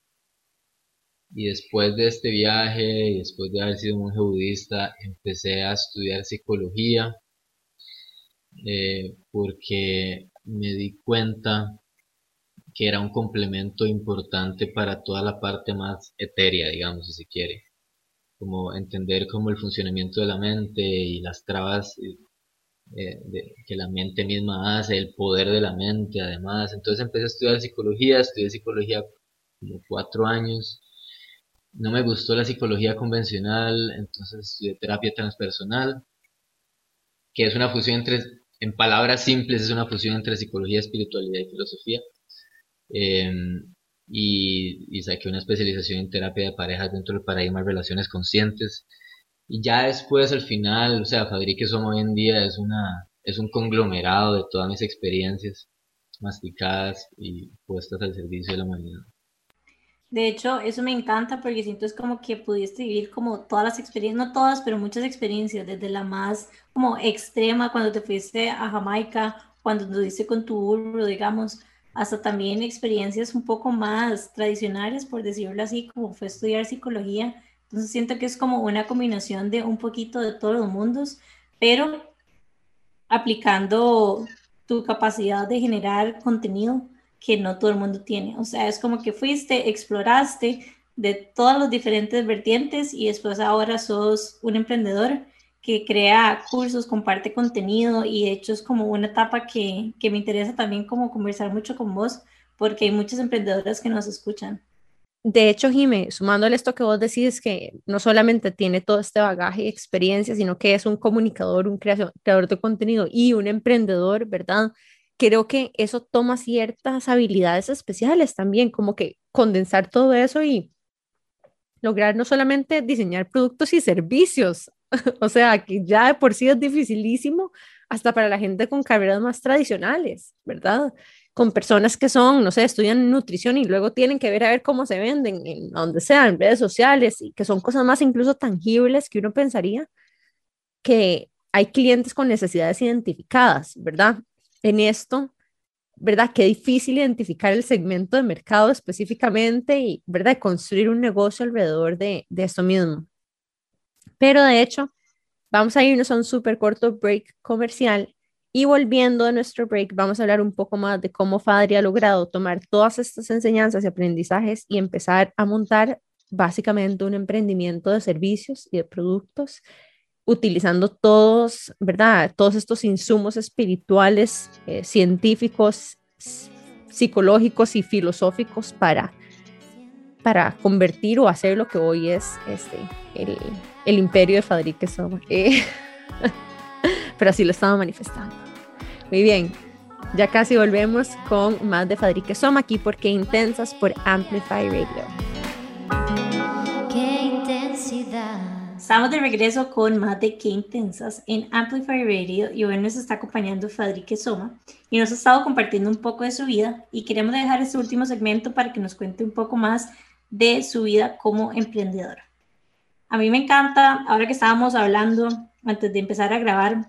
y después de este viaje y después de haber sido monje budista, empecé a estudiar psicología eh, porque me di cuenta que era un complemento importante para toda la parte más etérea, digamos, si se quiere. como entender como el funcionamiento de la mente y las trabas eh, que la mente misma hace, el poder de la mente además. Entonces empecé a estudiar psicología, estudié psicología como cuatro años. No me gustó la psicología convencional, entonces estudié terapia transpersonal, que es una fusión entre, en palabras simples, es una fusión entre psicología, espiritualidad y filosofía. Em, y, y saqué una especialización en terapia de parejas dentro del paradigma de relaciones conscientes. Y ya después, al final, o sea, Fabrique Somos hoy en día es, una, es un conglomerado de todas mis experiencias masticadas y puestas al servicio de la humanidad. De hecho, eso me encanta porque siento es como que pudiste vivir como todas las experiencias, no todas, pero muchas experiencias, desde la más como extrema cuando te fuiste a Jamaica, cuando estuviste con tu burro, digamos, hasta también experiencias un poco más tradicionales, por decirlo así, como fue estudiar psicología. Entonces siento que es como una combinación de un poquito de todos los mundos, pero aplicando tu capacidad de generar contenido que no todo el mundo tiene. O sea, es como que fuiste, exploraste de todas las diferentes vertientes y después ahora sos un emprendedor que crea cursos, comparte contenido y de hecho es como una etapa que, que me interesa también como conversar mucho con vos porque hay muchas emprendedoras que nos escuchan. De hecho, Jimé, sumándole esto que vos decís, que no solamente tiene todo este bagaje y experiencia, sino que es un comunicador, un creador de contenido y un emprendedor, ¿verdad? Creo que eso toma ciertas habilidades especiales también, como que condensar todo eso y lograr no solamente diseñar productos y servicios, o sea, que ya de por sí es dificilísimo hasta para la gente con carreras más tradicionales, ¿verdad? Con personas que son, no sé, estudian nutrición y luego tienen que ver a ver cómo se venden en donde sea, en redes sociales, y que son cosas más incluso tangibles que uno pensaría que hay clientes con necesidades identificadas, ¿verdad? En esto, ¿verdad? Qué difícil identificar el segmento de mercado específicamente y, ¿verdad? Construir un negocio alrededor de, de esto mismo. Pero de hecho, vamos a irnos a un súper corto break comercial y volviendo a nuestro break, vamos a hablar un poco más de cómo Fadri ha logrado tomar todas estas enseñanzas y aprendizajes y empezar a montar básicamente un emprendimiento de servicios y de productos utilizando todos, ¿verdad? Todos estos insumos espirituales, eh, científicos, psicológicos y filosóficos para, para convertir o hacer lo que hoy es este, el, el imperio de Fadrique Soma. Eh, pero así lo estaba manifestando. Muy bien, ya casi volvemos con más de Fadrique Soma aquí por Qué Intensas por Amplify Radio. Qué intensidad. Estamos de regreso con más de Qué Intensas en Amplify Radio y hoy nos está acompañando Fadrique Soma y nos ha estado compartiendo un poco de su vida y queremos dejar este último segmento para que nos cuente un poco más de su vida como emprendedora. A mí me encanta, ahora que estábamos hablando, antes de empezar a grabar,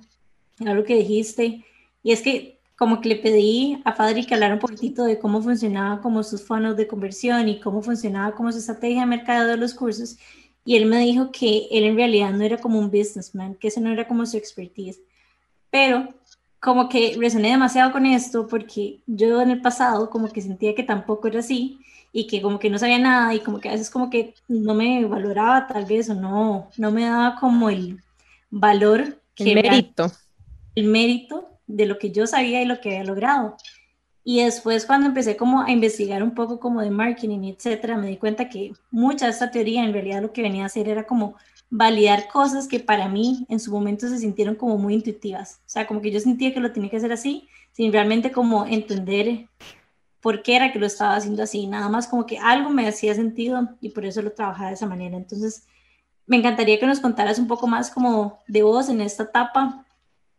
algo que dijiste, y es que como que le pedí a Fadri que hablara un poquitito de cómo funcionaba como sus fondos de conversión y cómo funcionaba como su estrategia de mercado de los cursos, y él me dijo que él en realidad no era como un businessman, que ese no era como su expertise, pero como que resoné demasiado con esto porque yo en el pasado como que sentía que tampoco era así y que como que no sabía nada y como que a veces como que no me valoraba tal vez o no, no me daba como el valor. Que el mérito. el mérito de lo que yo sabía y lo que había logrado. Y después cuando empecé como a investigar un poco como de marketing, etcétera, me di cuenta que mucha de esta teoría en realidad lo que venía a hacer era como validar cosas que para mí en su momento se sintieron como muy intuitivas. O sea, como que yo sentía que lo tenía que hacer así, sin realmente como entender por qué era que lo estaba haciendo así, nada más como que algo me hacía sentido y por eso lo trabajaba de esa manera. Entonces, me encantaría que nos contaras un poco más como de vos en esta etapa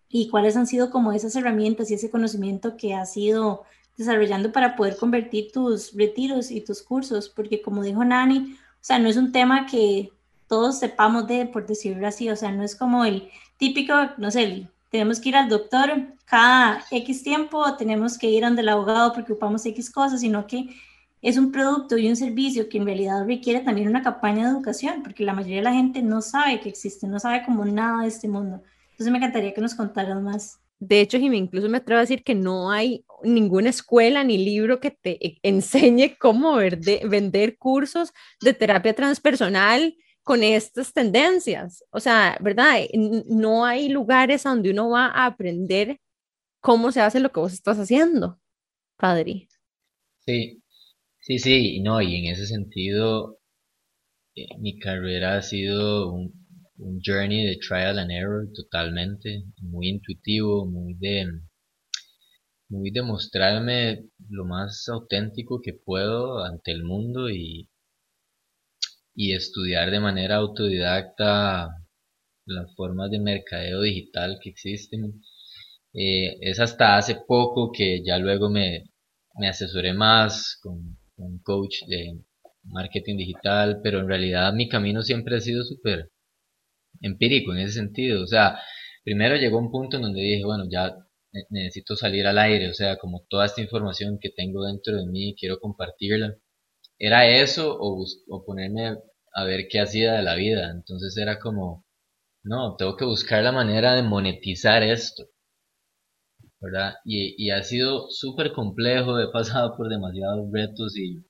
y cuáles han sido como esas herramientas y ese conocimiento que has ido desarrollando para poder convertir tus retiros y tus cursos, porque como dijo Nani, o sea, no es un tema que todos sepamos de, por decirlo así, o sea, no es como el típico, no sé, tenemos que ir al doctor cada X tiempo, tenemos que ir donde el abogado porque ocupamos X cosas, sino que es un producto y un servicio que en realidad requiere también una campaña de educación, porque la mayoría de la gente no sabe que existe, no sabe como nada de este mundo. Entonces me encantaría que nos contaras más. De hecho, Jimmy, incluso me atrevo a decir que no hay ninguna escuela ni libro que te enseñe cómo vender cursos de terapia transpersonal con estas tendencias. O sea, ¿verdad? No hay lugares donde uno va a aprender cómo se hace lo que vos estás haciendo, padre. Sí, sí, sí, no, y en ese sentido, eh, mi carrera ha sido un, un journey de trial and error totalmente, muy intuitivo, muy de, muy de mostrarme lo más auténtico que puedo ante el mundo y, y estudiar de manera autodidacta las formas de mercadeo digital que existen. Eh, es hasta hace poco que ya luego me, me asesoré más con, un coach de marketing digital, pero en realidad mi camino siempre ha sido súper empírico en ese sentido. O sea, primero llegó un punto en donde dije, bueno, ya necesito salir al aire, o sea, como toda esta información que tengo dentro de mí, quiero compartirla. Era eso o, o ponerme a ver qué hacía de la vida. Entonces era como, no, tengo que buscar la manera de monetizar esto. ¿Verdad? Y, y ha sido súper complejo, he pasado por demasiados retos y...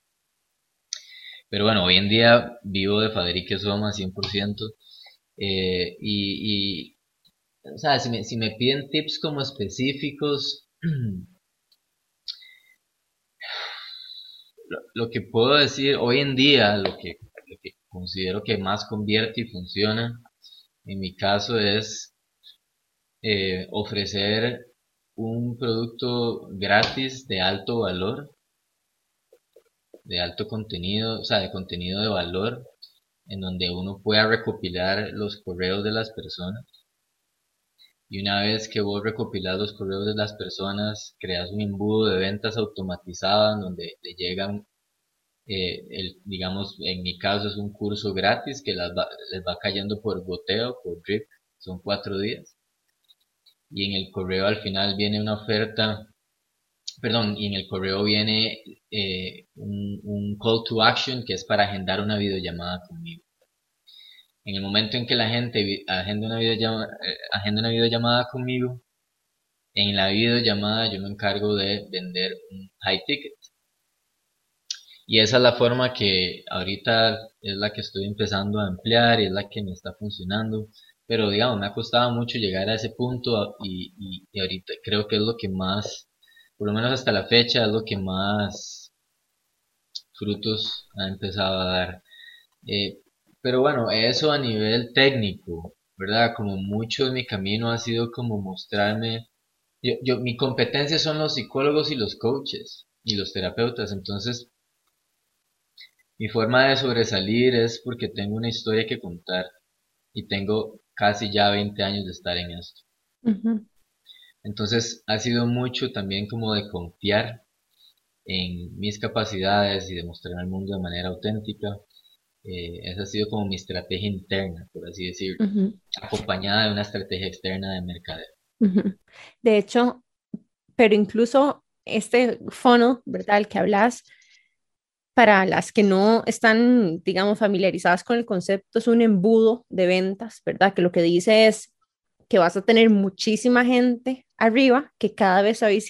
Pero bueno, hoy en día vivo de Faderique Soma 100%. Eh, y, y, o sea, si me, si me piden tips como específicos, lo, que puedo decir hoy en día, lo que, considero que más convierte y funciona, en mi caso es eh, ofrecer un producto gratis de alto valor, de alto contenido, o sea, de contenido de valor, en donde uno pueda recopilar los correos de las personas y una vez que vos recopilas los correos de las personas, creas un embudo de ventas automatizado donde le llegan, eh, el, digamos, en mi caso es un curso gratis que les va cayendo por goteo, por drip, son cuatro días. Y en el correo al final viene una oferta, perdón, y en el correo viene eh, un, un call to action que es para agendar una videollamada conmigo. En el momento en que la gente agenda una videollamada, eh, agenda una videollamada conmigo, en la videollamada yo me encargo de vender un high ticket. Y esa es la forma que ahorita es la que estoy empezando a emplear y es la que me está funcionando. Pero digamos, me ha costado mucho llegar a ese punto y, y, ahorita creo que es lo que más, por lo menos hasta la fecha, es lo que más frutos ha empezado a dar. Eh, pero bueno, eso a nivel técnico, ¿verdad? Como mucho mi camino ha sido como mostrarme, yo, yo, mi competencia son los psicólogos y los coaches y los terapeutas, entonces mi forma de sobresalir es porque tengo una historia que contar y tengo casi ya 20 años de estar en esto. Entonces ha sido mucho también como de confiar en mis capacidades y demostrar al mundo de manera auténtica eh, esa ha sido como mi estrategia interna, por así decirlo, acompañada de una estrategia externa de mercadeo. De hecho, pero incluso este fono, ¿verdad? El que hablas, para las que no están, digamos, familiarizadas con el concepto, es un embudo de ventas, ¿verdad? Que lo que dice es que vas a tener muchísima gente arriba, que cada vez va ir,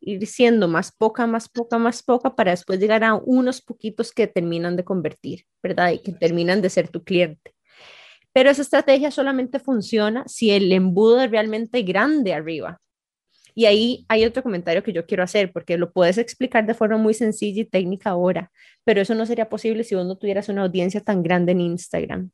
ir, siendo más poca, más poca, más poca, para después llegar a unos poquitos que terminan de convertir, ¿verdad? Y que terminan de ser tu cliente. Pero esa estrategia solamente funciona si el embudo es realmente grande arriba. Y ahí hay otro comentario que yo quiero hacer, porque lo puedes explicar de forma muy sencilla y técnica ahora, pero eso no sería posible si vos no tuvieras una audiencia tan grande en Instagram.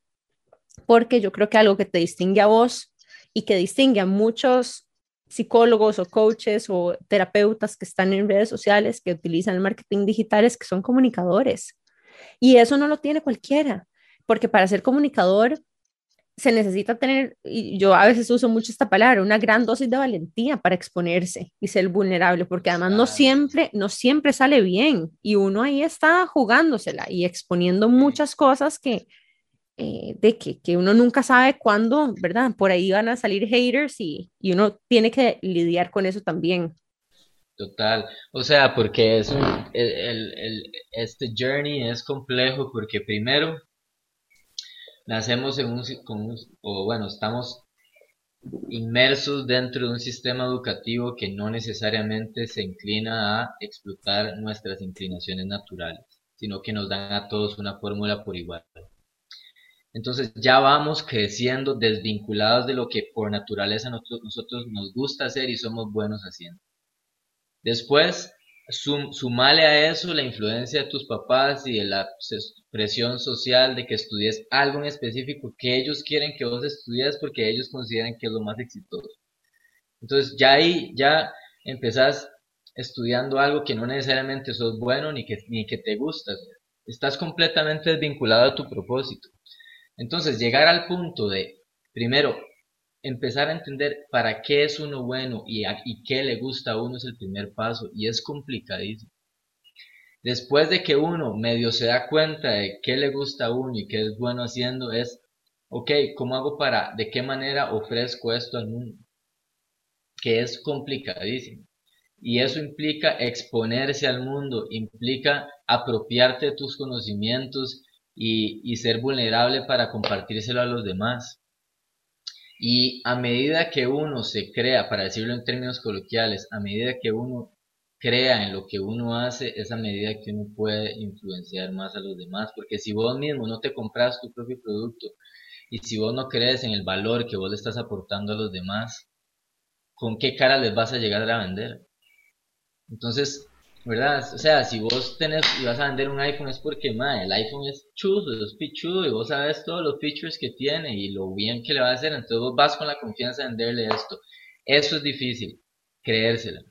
Porque yo creo que algo que te distingue a vos y que distingue a muchos psicólogos o coaches o terapeutas que están en redes sociales, que utilizan el marketing digital, es que son comunicadores. Y eso no lo tiene cualquiera, porque para ser comunicador se necesita tener, y yo a veces uso mucho esta palabra, una gran dosis de valentía para exponerse y ser vulnerable, porque además no siempre, no siempre sale bien y uno ahí está jugándosela y exponiendo muchas cosas que, eh, de que, que, uno nunca sabe cuándo, ¿verdad? Por ahí van a salir haters y, y, uno tiene que lidiar con eso también. Total, o sea, porque es el, el, este journey es complejo porque primero nacemos en un, o bueno, estamos inmersos dentro de un sistema educativo que no necesariamente se inclina a explotar nuestras inclinaciones naturales, sino que nos dan a todos una fórmula por igual. Entonces ya vamos creciendo desvinculados de lo que por naturaleza nosotros, nos gusta hacer y somos buenos haciendo. Después, sumale a eso la influencia de tus papás y de la presión social de que estudies algo en específico que ellos quieren que vos estudies porque ellos consideran que es lo más exitoso. Entonces ya ahí ya empezás estudiando algo que no necesariamente sos bueno ni que, ni que te gusta. Estás completamente desvinculado a tu propósito. Entonces, llegar al punto de, primero, empezar a entender para qué es uno bueno y, y qué le gusta a uno es el primer paso y es complicadísimo. Después de que uno medio se da cuenta de qué le gusta a uno y qué es bueno haciendo, es, ok, ¿cómo hago para, de qué manera ofrezco esto al mundo? Que es complicadísimo. Y eso implica exponerse al mundo, implica apropiarte de tus conocimientos y, ser vulnerable para compartírselo a los demás. Y a medida que uno se crea, para decirlo en términos coloquiales, a medida que uno crea en lo que uno hace, es a medida que uno puede influenciar más a los demás. Porque si vos mismo no te compras tu propio producto y si vos no crees en el valor que vos le estás aportando a los demás, ¿con qué cara les vas a llegar a vender? Entonces, ¿verdad? O sea, si vos tenés y vas a vender un iPhone es porque, madre, el iPhone es chuzo, es pichudo y vos sabes todos los features que tiene y lo bien que le va a hacer, entonces vos vas con la confianza de venderle esto. Eso es difícil, creérsela.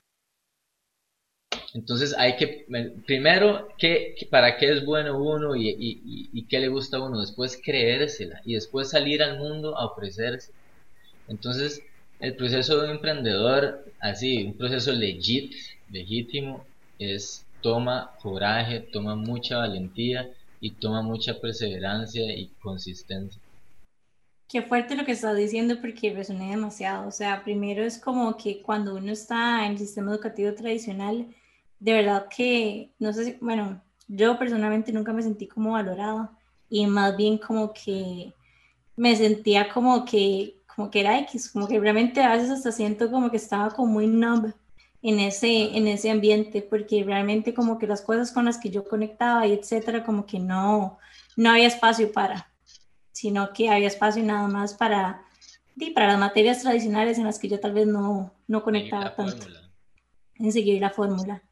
Entonces hay que, primero, ¿qué, ¿para qué es bueno uno y, y, y, qué le gusta a uno? Después creérsela y después salir al mundo a ofrecerse. Entonces, el proceso de un emprendedor, así, un proceso legit, legítimo, es toma coraje, toma mucha valentía y toma mucha perseverancia y consistencia. Qué fuerte lo que estás diciendo porque resoné demasiado. O sea, primero es como que cuando uno está en el sistema educativo tradicional, de verdad que, no sé si, bueno, yo personalmente nunca me sentí como valorada y más bien como que me sentía como que, como que era X, como que realmente a veces hasta siento como que estaba como muy en ese, en ese ambiente, porque realmente como que las cosas con las que yo conectaba y etcétera, como que no, no había espacio para, sino que había espacio nada más para, para las materias tradicionales en las que yo tal vez no, no conectaba tanto, en seguir la fórmula.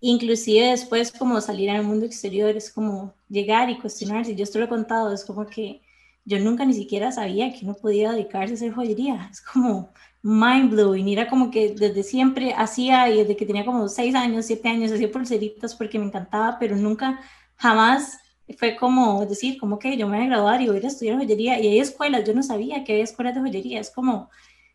Inclusive después como salir al mundo exterior es como llegar y cuestionarse, yo esto lo he contado, es como que yo nunca ni siquiera sabía que uno podía dedicarse a hacer joyería, es como mind blowing. Era como que desde siempre hacía y desde que tenía como seis años, siete años, hacía pulseritas porque me encantaba, pero nunca, jamás fue como decir, como que yo me voy a graduar y voy a estudiar joyería. Y hay escuelas, yo no sabía que había escuelas de joyería. Es como,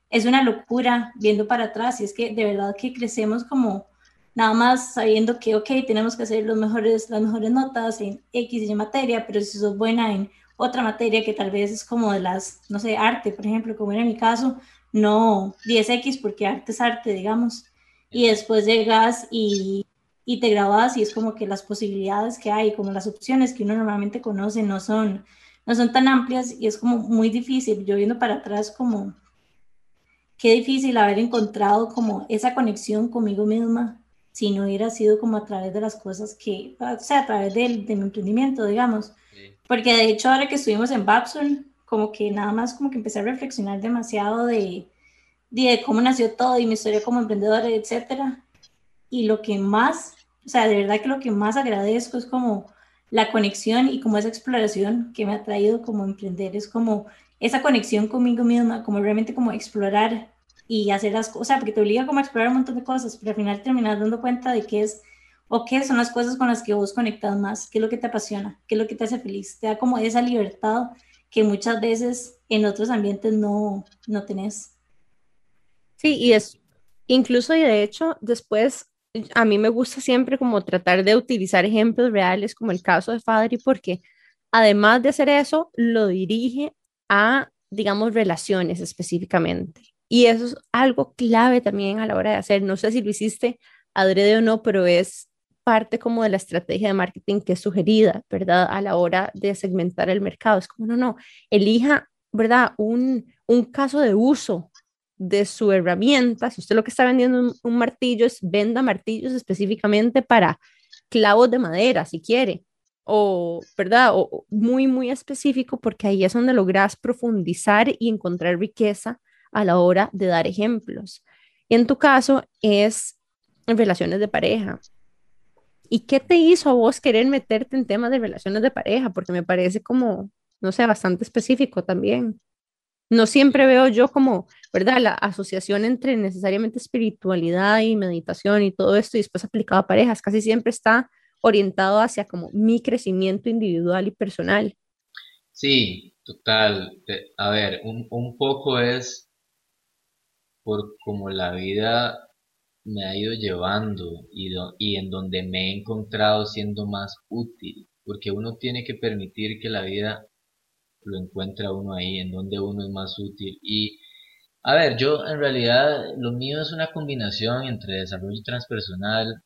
es una locura viendo para atrás. Y es que de verdad que crecemos como nada más sabiendo que, ok, tenemos que hacer los mejores, las mejores notas en X y materia, pero si sos buena en otra materia que tal vez es como de las, no sé, arte, por ejemplo, como era mi caso, no 10X porque arte es arte, digamos, y después llegas y, y te grabas y es como que las posibilidades que hay, como las opciones que uno normalmente conoce no son, no son tan amplias y es como muy difícil, yo viendo para atrás como qué difícil haber encontrado como esa conexión conmigo misma si no hubiera sido como a través de las cosas que, o sea, a través de, mi emprendimiento, digamos. Porque de hecho ahora que estuvimos en Babson, como que nada más como que empecé a reflexionar demasiado de, de cómo nació todo y mi historia como emprendedora, etcétera. Y lo que más, o sea, de verdad que lo que más agradezco es como la conexión y como esa exploración que me ha traído como emprender, es como esa conexión conmigo misma, como realmente como explorar y hacer las cosas, porque te obliga como a explorar un montón de cosas, pero al final terminas dando cuenta de qué es o qué son las cosas con las que vos conectas más, qué es lo que te apasiona, qué es lo que te hace feliz, te da como esa libertad que muchas veces en otros ambientes no, no tenés. Sí, y es incluso y de hecho después a mí me gusta siempre como tratar de utilizar ejemplos reales como el caso de Fadri porque además de hacer eso lo dirige a digamos relaciones específicamente y eso es algo clave también a la hora de hacer no sé si lo hiciste adrede o no pero es parte como de la estrategia de marketing que es sugerida, ¿verdad? A la hora de segmentar el mercado. Es como, no, no, elija, ¿verdad? Un, un caso de uso de su herramienta. Si usted lo que está vendiendo un, martillo es venda martillos específicamente para clavos de madera, si quiere. o, ¿verdad? O muy, muy específico porque ahí es donde logras profundizar y encontrar riqueza a la hora de dar ejemplos. Y en tu caso es en relaciones de pareja. ¿Y qué te hizo a vos querer meterte en temas de relaciones de pareja? Porque me parece como, no sé, bastante específico también. No siempre veo yo como, ¿verdad? La asociación entre necesariamente espiritualidad y meditación y todo esto y después aplicado a parejas. Casi siempre está orientado hacia como mi crecimiento individual y personal. Sí, total. A ver, un, un poco es por como la vida me ha ido llevando y, en donde me he encontrado siendo más útil, porque uno tiene que permitir que la vida lo encuentre uno ahí, en donde uno es más útil. Y, a ver, yo en realidad lo mío es una combinación entre desarrollo transpersonal,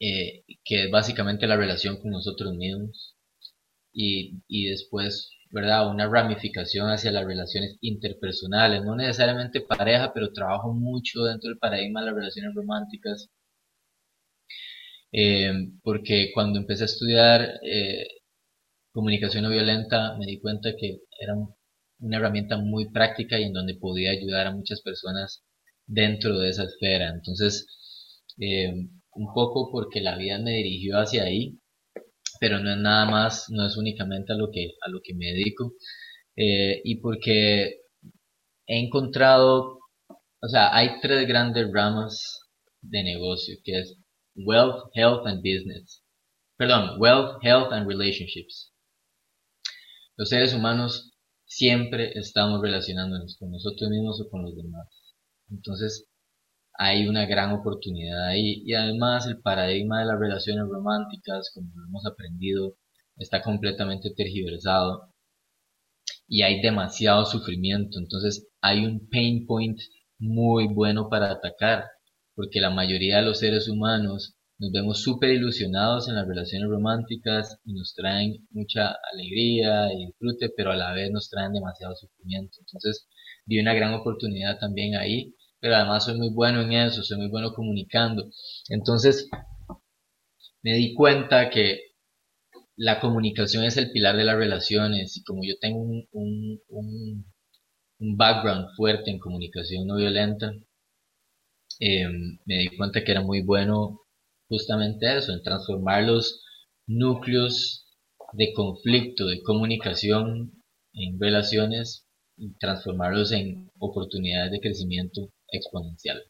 eh, que es básicamente la relación con nosotros mismos, y, y después ¿verdad? Una ramificación hacia las relaciones interpersonales, no necesariamente pareja, pero trabajo mucho dentro del paradigma de las relaciones románticas, eh, porque cuando empecé a estudiar eh, comunicación no violenta me di cuenta que era una herramienta muy práctica y en donde podía ayudar a muchas personas dentro de esa esfera. Entonces, eh, un poco porque la vida me dirigió hacia ahí, pero no es nada más, no es únicamente a lo que, a lo que me dedico. Eh, y porque he encontrado, o sea, hay tres grandes ramas de negocio, que es wealth, health and business. Perdón, wealth, health and relationships. Los seres humanos siempre estamos relacionándonos con nosotros mismos o con los demás. Entonces, hay una gran oportunidad ahí. Y además el paradigma de las relaciones románticas, como lo hemos aprendido, está completamente tergiversado y hay demasiado sufrimiento. Entonces hay un pain point muy bueno para atacar, porque la mayoría de los seres humanos nos vemos súper ilusionados en las relaciones románticas y nos traen mucha alegría y disfrute, pero a la vez nos traen demasiado sufrimiento. Entonces vi una gran oportunidad también ahí pero además soy muy bueno en eso, soy muy bueno comunicando. Entonces, me di cuenta que la comunicación es el pilar de las relaciones y como yo tengo un, un, background fuerte en comunicación no violenta, em, me di cuenta que era muy bueno justamente eso, en transformar los núcleos de conflicto, de comunicación en relaciones y transformarlos en oportunidades de crecimiento exponencial.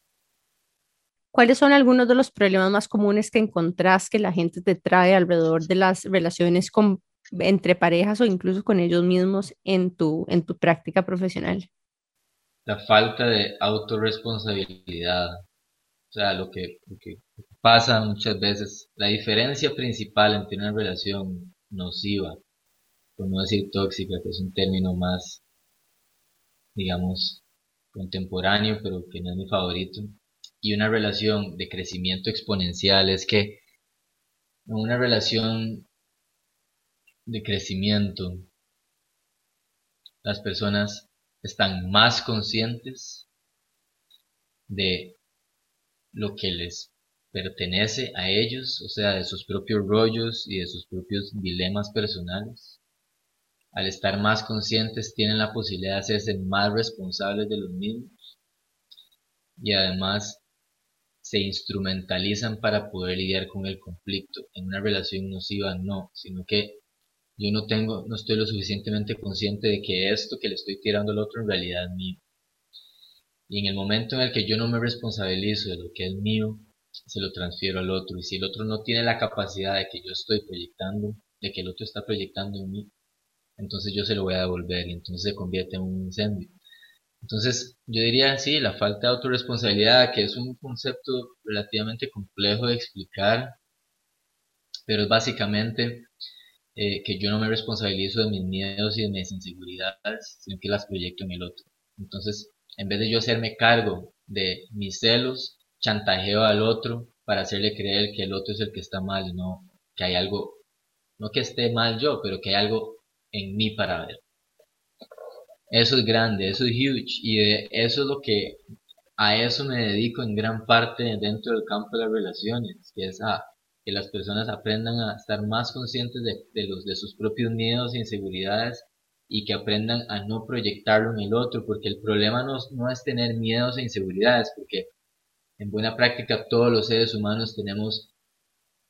¿Cuáles son algunos de los problemas más comunes que encontrás que la gente te trae alrededor de las relaciones con, entre parejas o incluso con ellos mismos en tu, en tu práctica profesional? La falta de autorresponsabilidad. O sea, lo que, lo que pasa muchas veces, la diferencia principal entre una relación nociva, por no decir tóxica, que es un término más, digamos, contemporáneo, pero que no es mi favorito, y una relación de crecimiento exponencial es que en una relación de crecimiento las personas están más conscientes de lo que les pertenece a ellos, o sea, de sus propios rollos y de sus propios dilemas personales al estar más conscientes tienen la posibilidad de hacerse más responsables de los mismos y además se instrumentalizan para poder lidiar con el conflicto. En una relación nociva no, sino que yo no tengo, no estoy lo suficientemente consciente de que esto que le estoy tirando al otro en realidad es mío. Y en el momento en el que yo no me responsabilizo de lo que es mío, se lo transfiero al otro. Y si el otro no tiene la capacidad de que yo estoy proyectando, de que el otro está proyectando en mí, entonces yo se lo voy a devolver y entonces se convierte en un incendio. Entonces yo diría, sí, la falta de autorresponsabilidad, que es un concepto relativamente complejo de explicar, pero es básicamente eh, que yo no me responsabilizo de mis miedos y de mis inseguridades, sino que las proyecto en el otro. Entonces, en vez de yo hacerme cargo de mis celos, chantajeo al otro para hacerle creer que el otro es el que está mal, no que hay algo, no que esté mal yo, pero que hay algo en mí para ver. Eso es grande, eso es huge y eso es lo que a eso me dedico en gran parte dentro del campo de las relaciones, que es a que las personas aprendan a estar más conscientes de, los, de sus propios miedos e inseguridades y que aprendan a no proyectarlo en el otro, porque el problema no, no es tener miedos e inseguridades, porque en buena práctica todos los seres humanos tenemos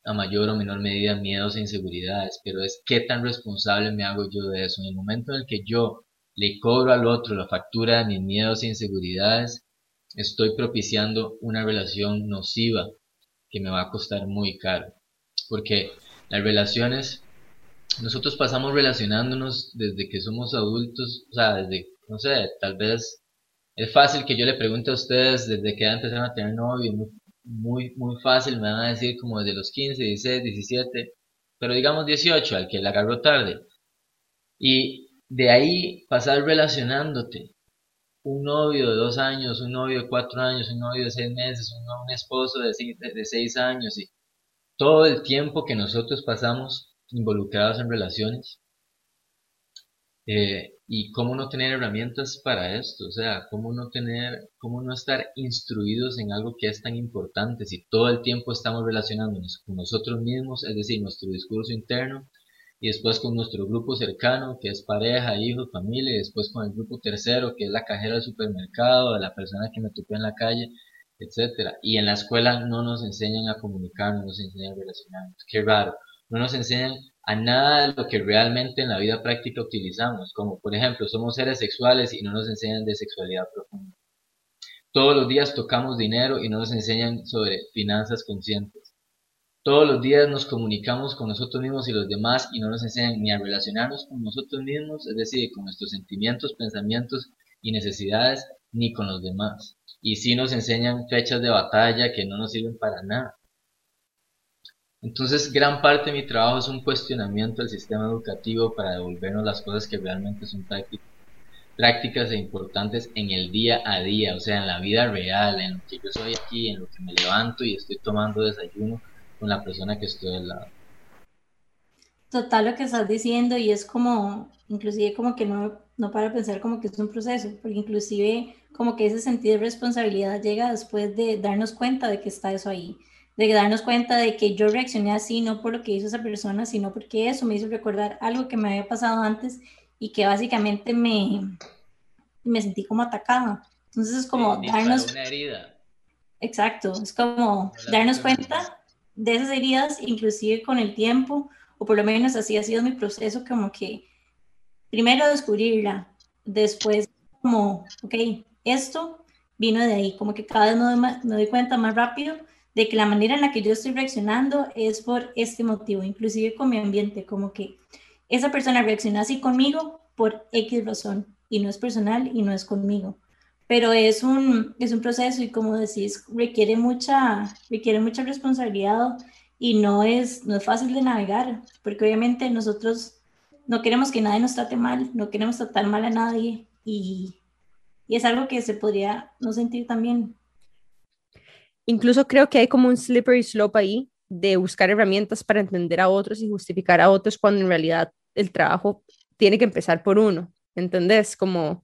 a mayor o menor medida miedos e inseguridades, pero es qué tan responsable me hago yo de eso. En el momento en el que yo le cobro al otro la factura de mis miedos e inseguridades, estoy propiciando una relación nociva que me va a costar muy caro. Porque las relaciones, nosotros pasamos relacionándonos desde que somos adultos, o sea, desde, no sé, tal vez es fácil que yo le pregunte a ustedes desde que empezaron a tener novio, muy fácil, me van a decir como desde los 15, 16, 17, pero digamos 18, al que la agarró tarde. Y de ahí pasar relacionándote. Un novio de dos años, un novio de cuatro años, un novio de seis meses, un, esposo de, de seis años y todo el tiempo que nosotros pasamos involucrados en relaciones. Eh, y cómo no tener herramientas para esto, o sea, cómo no tener, cómo no estar instruidos en algo que es tan importante si todo el tiempo estamos relacionándonos con nosotros mismos, es decir, nuestro discurso interno, y después con nuestro grupo cercano, que es pareja, hijos, familia, y después con el grupo tercero, que es la cajera del supermercado, la persona que me topé en la calle, etcétera. Y en la escuela no nos enseñan a comunicar, no nos enseñan a relacionarnos. Qué raro. No nos enseñan a nada de lo que realmente en la vida práctica utilizamos, como por ejemplo somos seres sexuales y no nos enseñan de sexualidad profunda. Todos los días tocamos dinero y no nos enseñan sobre finanzas conscientes. Todos los días nos comunicamos con nosotros mismos y los demás y no nos enseñan ni a relacionarnos con nosotros mismos, es decir, con nuestros sentimientos, pensamientos y necesidades, ni con los demás. Y sí nos enseñan fechas de batalla que no nos sirven para nada. Entonces, gran parte de mi trabajo es un cuestionamiento del sistema educativo para devolvernos las cosas que realmente son prácticas e importantes en el día a día, o sea, en la vida real, en lo que yo soy aquí, en lo que me levanto y estoy tomando desayuno con la persona que estoy al lado. Total lo que estás diciendo y es como, inclusive como que no, no para pensar como que es un proceso, porque inclusive como que ese sentido de responsabilidad llega después de darnos cuenta de que está eso ahí de darnos cuenta de que yo reaccioné así, no por lo que hizo esa persona, sino porque eso me hizo recordar algo que me había pasado antes y que básicamente me, me sentí como atacada. Entonces es como darnos... Una herida. Exacto, es como darnos cuenta de esas heridas, inclusive con el tiempo, o por lo menos así ha sido mi proceso, como que primero descubrirla, después como, ok, esto vino de ahí, como que cada vez me doy, me doy cuenta más rápido de que la manera en la que yo estoy reaccionando es por este motivo, inclusive con mi ambiente, como que esa persona reacciona así conmigo por X razón y no es personal y no es conmigo. Pero es un, es un proceso y como decís, requiere mucha, requiere mucha responsabilidad y no es, no es fácil de navegar, porque obviamente nosotros no queremos que nadie nos trate mal, no queremos tratar mal a nadie y, y es algo que se podría no sentir también Incluso creo que hay como un slippery slope ahí de buscar herramientas para entender a otros y justificar a otros cuando en realidad el trabajo tiene que empezar por uno, ¿entendés? Como,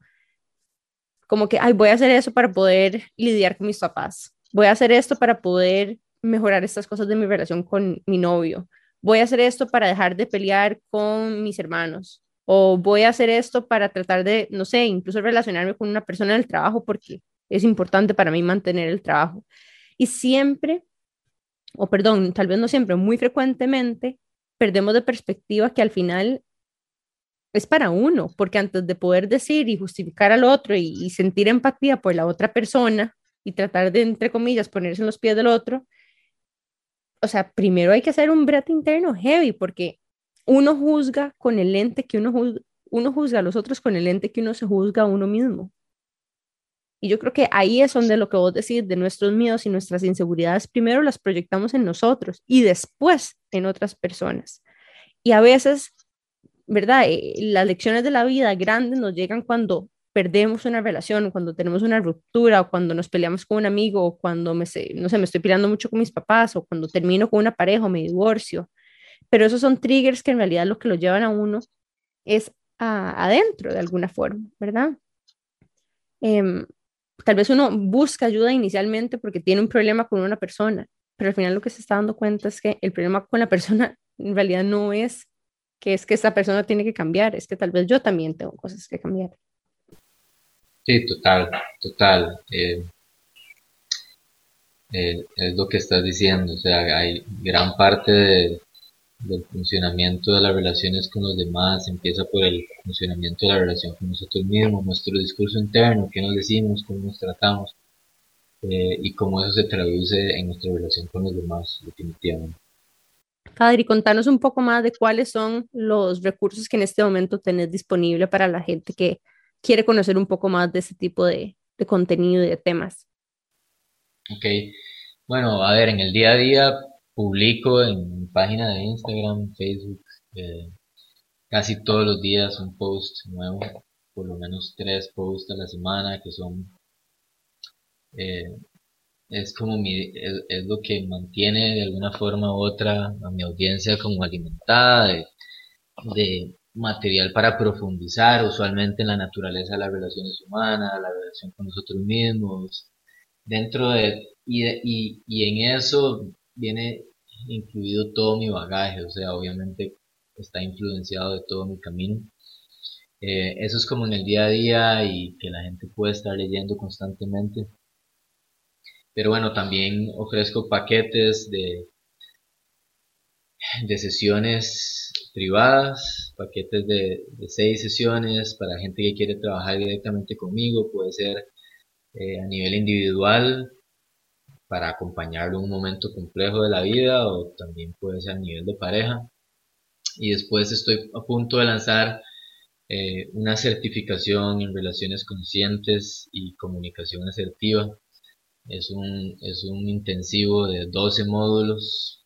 como que, ay, voy a hacer eso para poder lidiar con mis papás, voy a hacer esto para poder mejorar estas cosas de mi relación con mi novio, voy a hacer esto para dejar de pelear con mis hermanos, o voy a hacer esto para tratar de, no sé, incluso relacionarme con una persona en el trabajo porque es importante para mí mantener el trabajo. Y siempre, o perdón, tal vez no siempre, muy frecuentemente, perdemos de perspectiva que al final es para uno, porque antes de poder decir y justificar al otro y, sentir empatía por la otra persona y tratar de, entre comillas, ponerse en los pies del otro, o sea, primero hay que hacer un brete interno heavy, porque uno juzga con el lente que uno juzga, uno juzga a los otros con el lente que uno se juzga a uno mismo. Y yo creo que ahí es donde lo que vos decís de nuestros miedos y nuestras inseguridades, primero las proyectamos en nosotros y después en otras personas. Y a veces, ¿verdad? Eh, las lecciones de la vida grandes nos llegan cuando perdemos una relación, cuando tenemos una ruptura, o cuando nos peleamos con un amigo, o cuando me, no sé, me estoy peleando mucho con mis papás, o cuando termino con una pareja o me divorcio. Pero esos son triggers que en realidad lo que lo llevan a uno es adentro de alguna forma, ¿verdad? Em, tal vez uno busca ayuda inicialmente porque tiene un problema con una persona pero al final lo que se está dando cuenta es que el problema con la persona en realidad no es que es que esa persona tiene que cambiar, es que tal vez yo también tengo cosas que cambiar. Sí, total, total. Eh, eh, es lo que estás diciendo, o sea, hay gran parte del funcionamiento de las relaciones con los demás, empieza por el funcionamiento de la relación con nosotros mismos, nuestro discurso interno, qué nos decimos, cómo nos tratamos eh, y cómo eso se traduce en nuestra relación con los demás, definitivamente. Padre, contanos un poco más de cuáles son los recursos que en este momento tenés disponible para la gente que quiere conocer un poco más de ese tipo de, de contenido y de temas. Ok, bueno, a ver, en el día a día publico en página de Instagram, Facebook, eh, casi todos los días un post nuevo, por lo menos tres posts a la semana que son, eh, es como mi, es, lo que mantiene de alguna forma u otra a mi audiencia como alimentada de, de material para profundizar usualmente en la naturaleza de las relaciones humanas, la relación con nosotros mismos, dentro de y, y, y en eso viene incluido todo mi bagaje, o sea, obviamente está influenciado de todo mi camino. Eh, eso es como en el día a día y que la gente puede estar leyendo constantemente. Pero bueno, también ofrezco paquetes de, de sesiones privadas, paquetes de, de seis sesiones para gente que quiere trabajar directamente conmigo, puede ser eh, a nivel individual para acompañarlo un momento complejo de la vida o también puede ser a nivel de pareja. Y después estoy a punto de lanzar eh, una certificación en relaciones conscientes y comunicación asertiva. Es un, es un intensivo de 12 módulos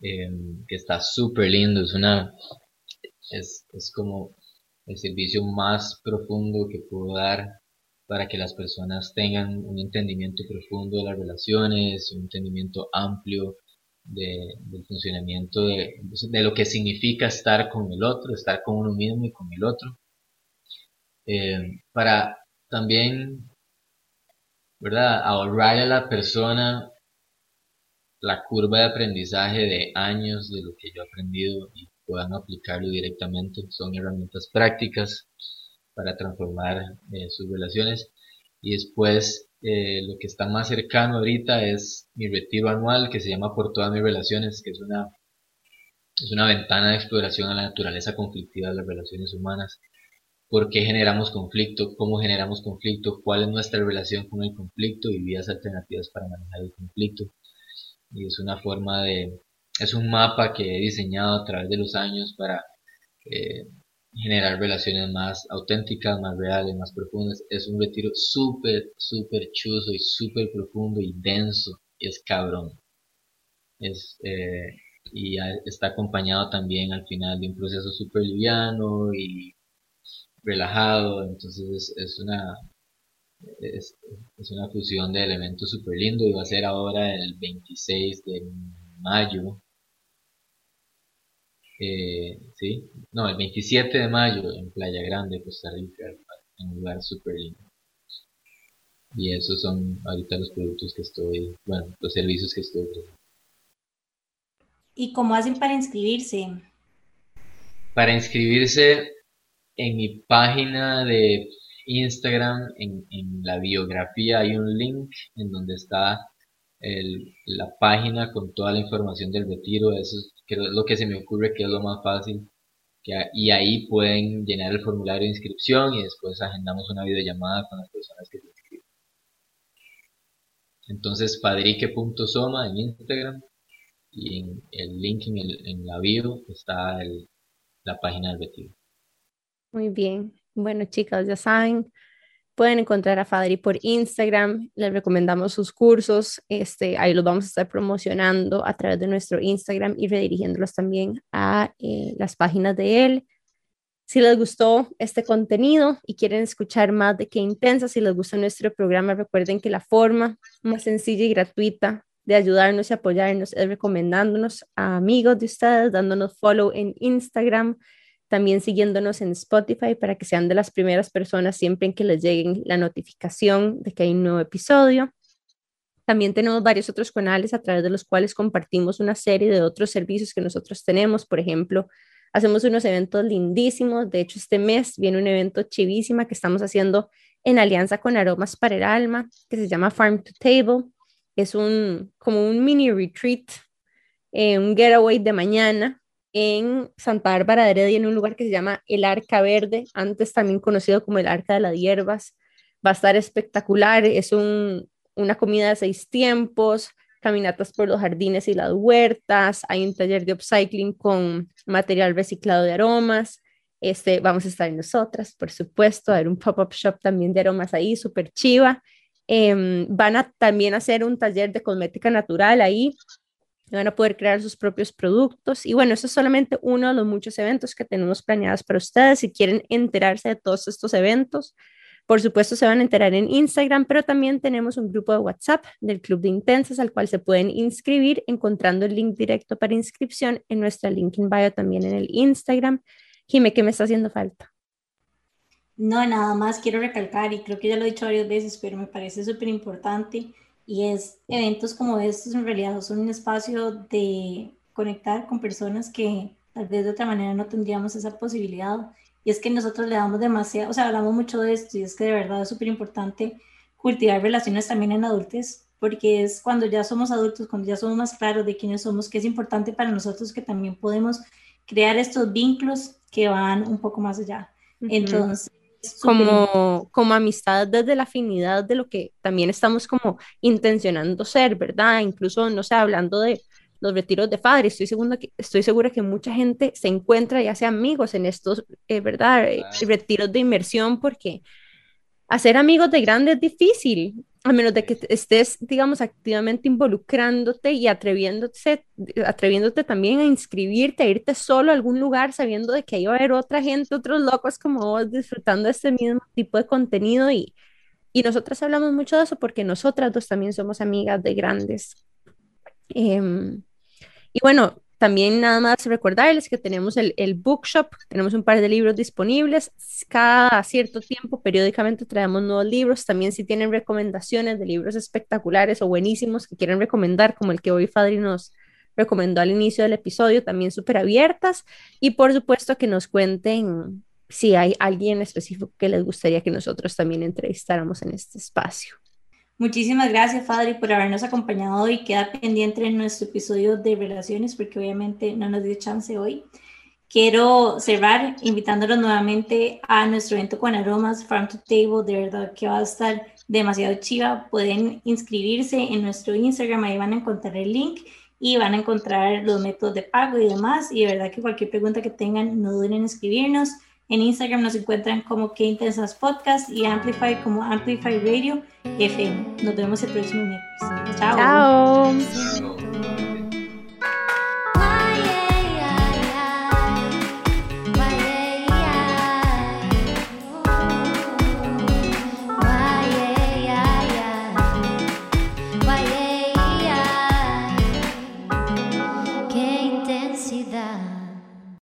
em, que está súper lindo. Es una, es, es como el servicio más profundo que puedo dar para que las personas tengan un entendimiento profundo de las relaciones, un entendimiento amplio de, del funcionamiento de, de, lo que significa estar con el otro, estar con uno mismo y con el otro. Eh, para también, ¿verdad?, ahorrar a la persona la curva de aprendizaje de años de lo que yo he aprendido y puedan aplicarlo directamente. Son herramientas prácticas para transformar eh, sus relaciones. Y después eh, lo que está más cercano ahorita es mi retiro anual que se llama Por todas mis relaciones, que es una, es una ventana de exploración a la naturaleza conflictiva de las relaciones humanas. ¿Por qué generamos conflicto? ¿Cómo generamos conflicto? ¿Cuál es nuestra relación con el conflicto? Y vías alternativas para manejar el conflicto. Y es una forma de, es un mapa que he diseñado a través de los años para eh, generar relaciones más auténticas, más reales, más profundas. Es un retiro súper, súper chuzo y súper profundo y denso y es cabrón. Es, eh, y está acompañado también al final de un proceso súper liviano y relajado, entonces es, una es, es, una fusión de elementos súper lindo y va a ser ahora el 26 de mayo eh, sí, no, el 27 de mayo en Playa Grande, Costa Rica, en un lugar súper lindo. Y esos son ahorita los productos que estoy, bueno, los servicios que estoy ofreciendo. ¿Y cómo hacen para inscribirse? Para inscribirse en mi página de Instagram, en, en la biografía hay un link en donde está el, la página con toda la información del retiro. Eso es que es lo que se me ocurre que es lo más fácil. Que, y ahí pueden llenar el formulario de inscripción y después agendamos una videollamada con las personas que se inscriben. Entonces, padrique.soma en Instagram y en el link en, la bio está el, la página del retiro. Muy bien. Bueno, chicas, ya saben, Pueden encontrar a Fadri por Instagram, les recomendamos sus cursos, este, ahí los vamos a estar promocionando a través de nuestro Instagram y redirigiéndolos también a eh, las páginas de él. Si les gustó este contenido y quieren escuchar más de Qué Intensa, si les gusta nuestro programa, recuerden que la forma más sencilla y gratuita de ayudarnos y apoyarnos es recomendándonos a amigos de ustedes, dándonos follow en Instagram, también siguiéndonos en Spotify para que sean de las primeras personas siempre en que les lleguen la notificación de que hay un nuevo episodio. También tenemos varios otros canales a través de los cuales compartimos una serie de otros servicios que nosotros tenemos. Por ejemplo, hacemos unos eventos lindísimos. De hecho, este mes viene un evento chivísima que estamos haciendo en alianza con Aromas para el Alma, que se llama Farm to Table. Es un como un mini retreat, eh, un getaway de mañana en Santa Bárbara de Heredia, en un lugar que se llama el Arca Verde, antes también conocido como el Arca de las Hierbas. Va a estar espectacular, es un, una comida de seis tiempos, caminatas por los jardines y las huertas, hay un taller de upcycling con material reciclado de aromas, este, vamos a estar nosotras, por supuesto, a ver un pop-up shop también de aromas ahí, súper chiva. Em, van a también hacer un taller de cosmética natural ahí, van a poder crear sus propios productos. Y bueno, eso es solamente uno de los muchos eventos que tenemos planeados para ustedes. Si quieren enterarse de todos estos eventos, por supuesto, se van a enterar en Instagram, pero también tenemos un grupo de WhatsApp del Club de Intensas al cual se pueden inscribir encontrando el link directo para inscripción en nuestra link in bio también en el Instagram. Jime, ¿qué me está haciendo falta? No, nada más quiero recalcar, y creo que ya lo he dicho varias veces, pero me parece súper importante, y es eventos como estos en realidad son un espacio de conectar con personas que tal vez de otra manera no tendríamos esa posibilidad y es que nosotros le damos demasiado, o sea, hablamos mucho de esto y es que de verdad es súper importante cultivar relaciones también en adultos, porque es cuando ya somos adultos, cuando ya somos más claros de quiénes somos, que es importante para nosotros que también podemos crear estos vínculos que van un poco más allá. Entonces, como, como amistad desde la afinidad de lo que también estamos como intencionando ser, ¿verdad? Incluso, no sé, hablando de los retiros de padres. Estoy, segura que, estoy segura que mucha gente se encuentra y hace amigos en estos, eh, ¿verdad? Eh, retiros de inmersión porque hacer amigos de grande es difícil, a menos de que estés, digamos, activamente involucrándote y atreviéndote, atreviéndote también a inscribirte, a irte solo a algún lugar sabiendo de que ahí va a haber otra gente, otros locos como vos, disfrutando de este mismo tipo de contenido y, y nosotras hablamos mucho de eso porque nosotras dos también somos amigas de grandes. Em, y bueno, también nada más recordarles que tenemos el, bookshop, tenemos un par de libros disponibles. Cada cierto tiempo, periódicamente traemos nuevos libros. También si tienen recomendaciones de libros espectaculares o buenísimos que quieren recomendar, como el que hoy Fadri nos recomendó al inicio del episodio, también súper abiertas. Y por supuesto que nos cuenten si hay alguien específico que les gustaría que nosotros también entrevistáramos en este espacio. Muchísimas gracias, Fadri, por habernos acompañado hoy. Queda pendiente en nuestro episodio de relaciones, porque obviamente no nos dio chance hoy. Quiero cerrar invitándolos nuevamente a nuestro evento con aromas Farm to Table. De verdad que va a estar demasiado chiva. Pueden inscribirse en nuestro Instagram, ahí van a encontrar el link y van a encontrar los métodos de pago y demás. Y de verdad que cualquier pregunta que tengan, no duden en escribirnos. En Instagram nos encuentran como Intensas Podcast y Amplify como Amplify Radio FM. Nos vemos el próximo miércoles. Chao. Chao.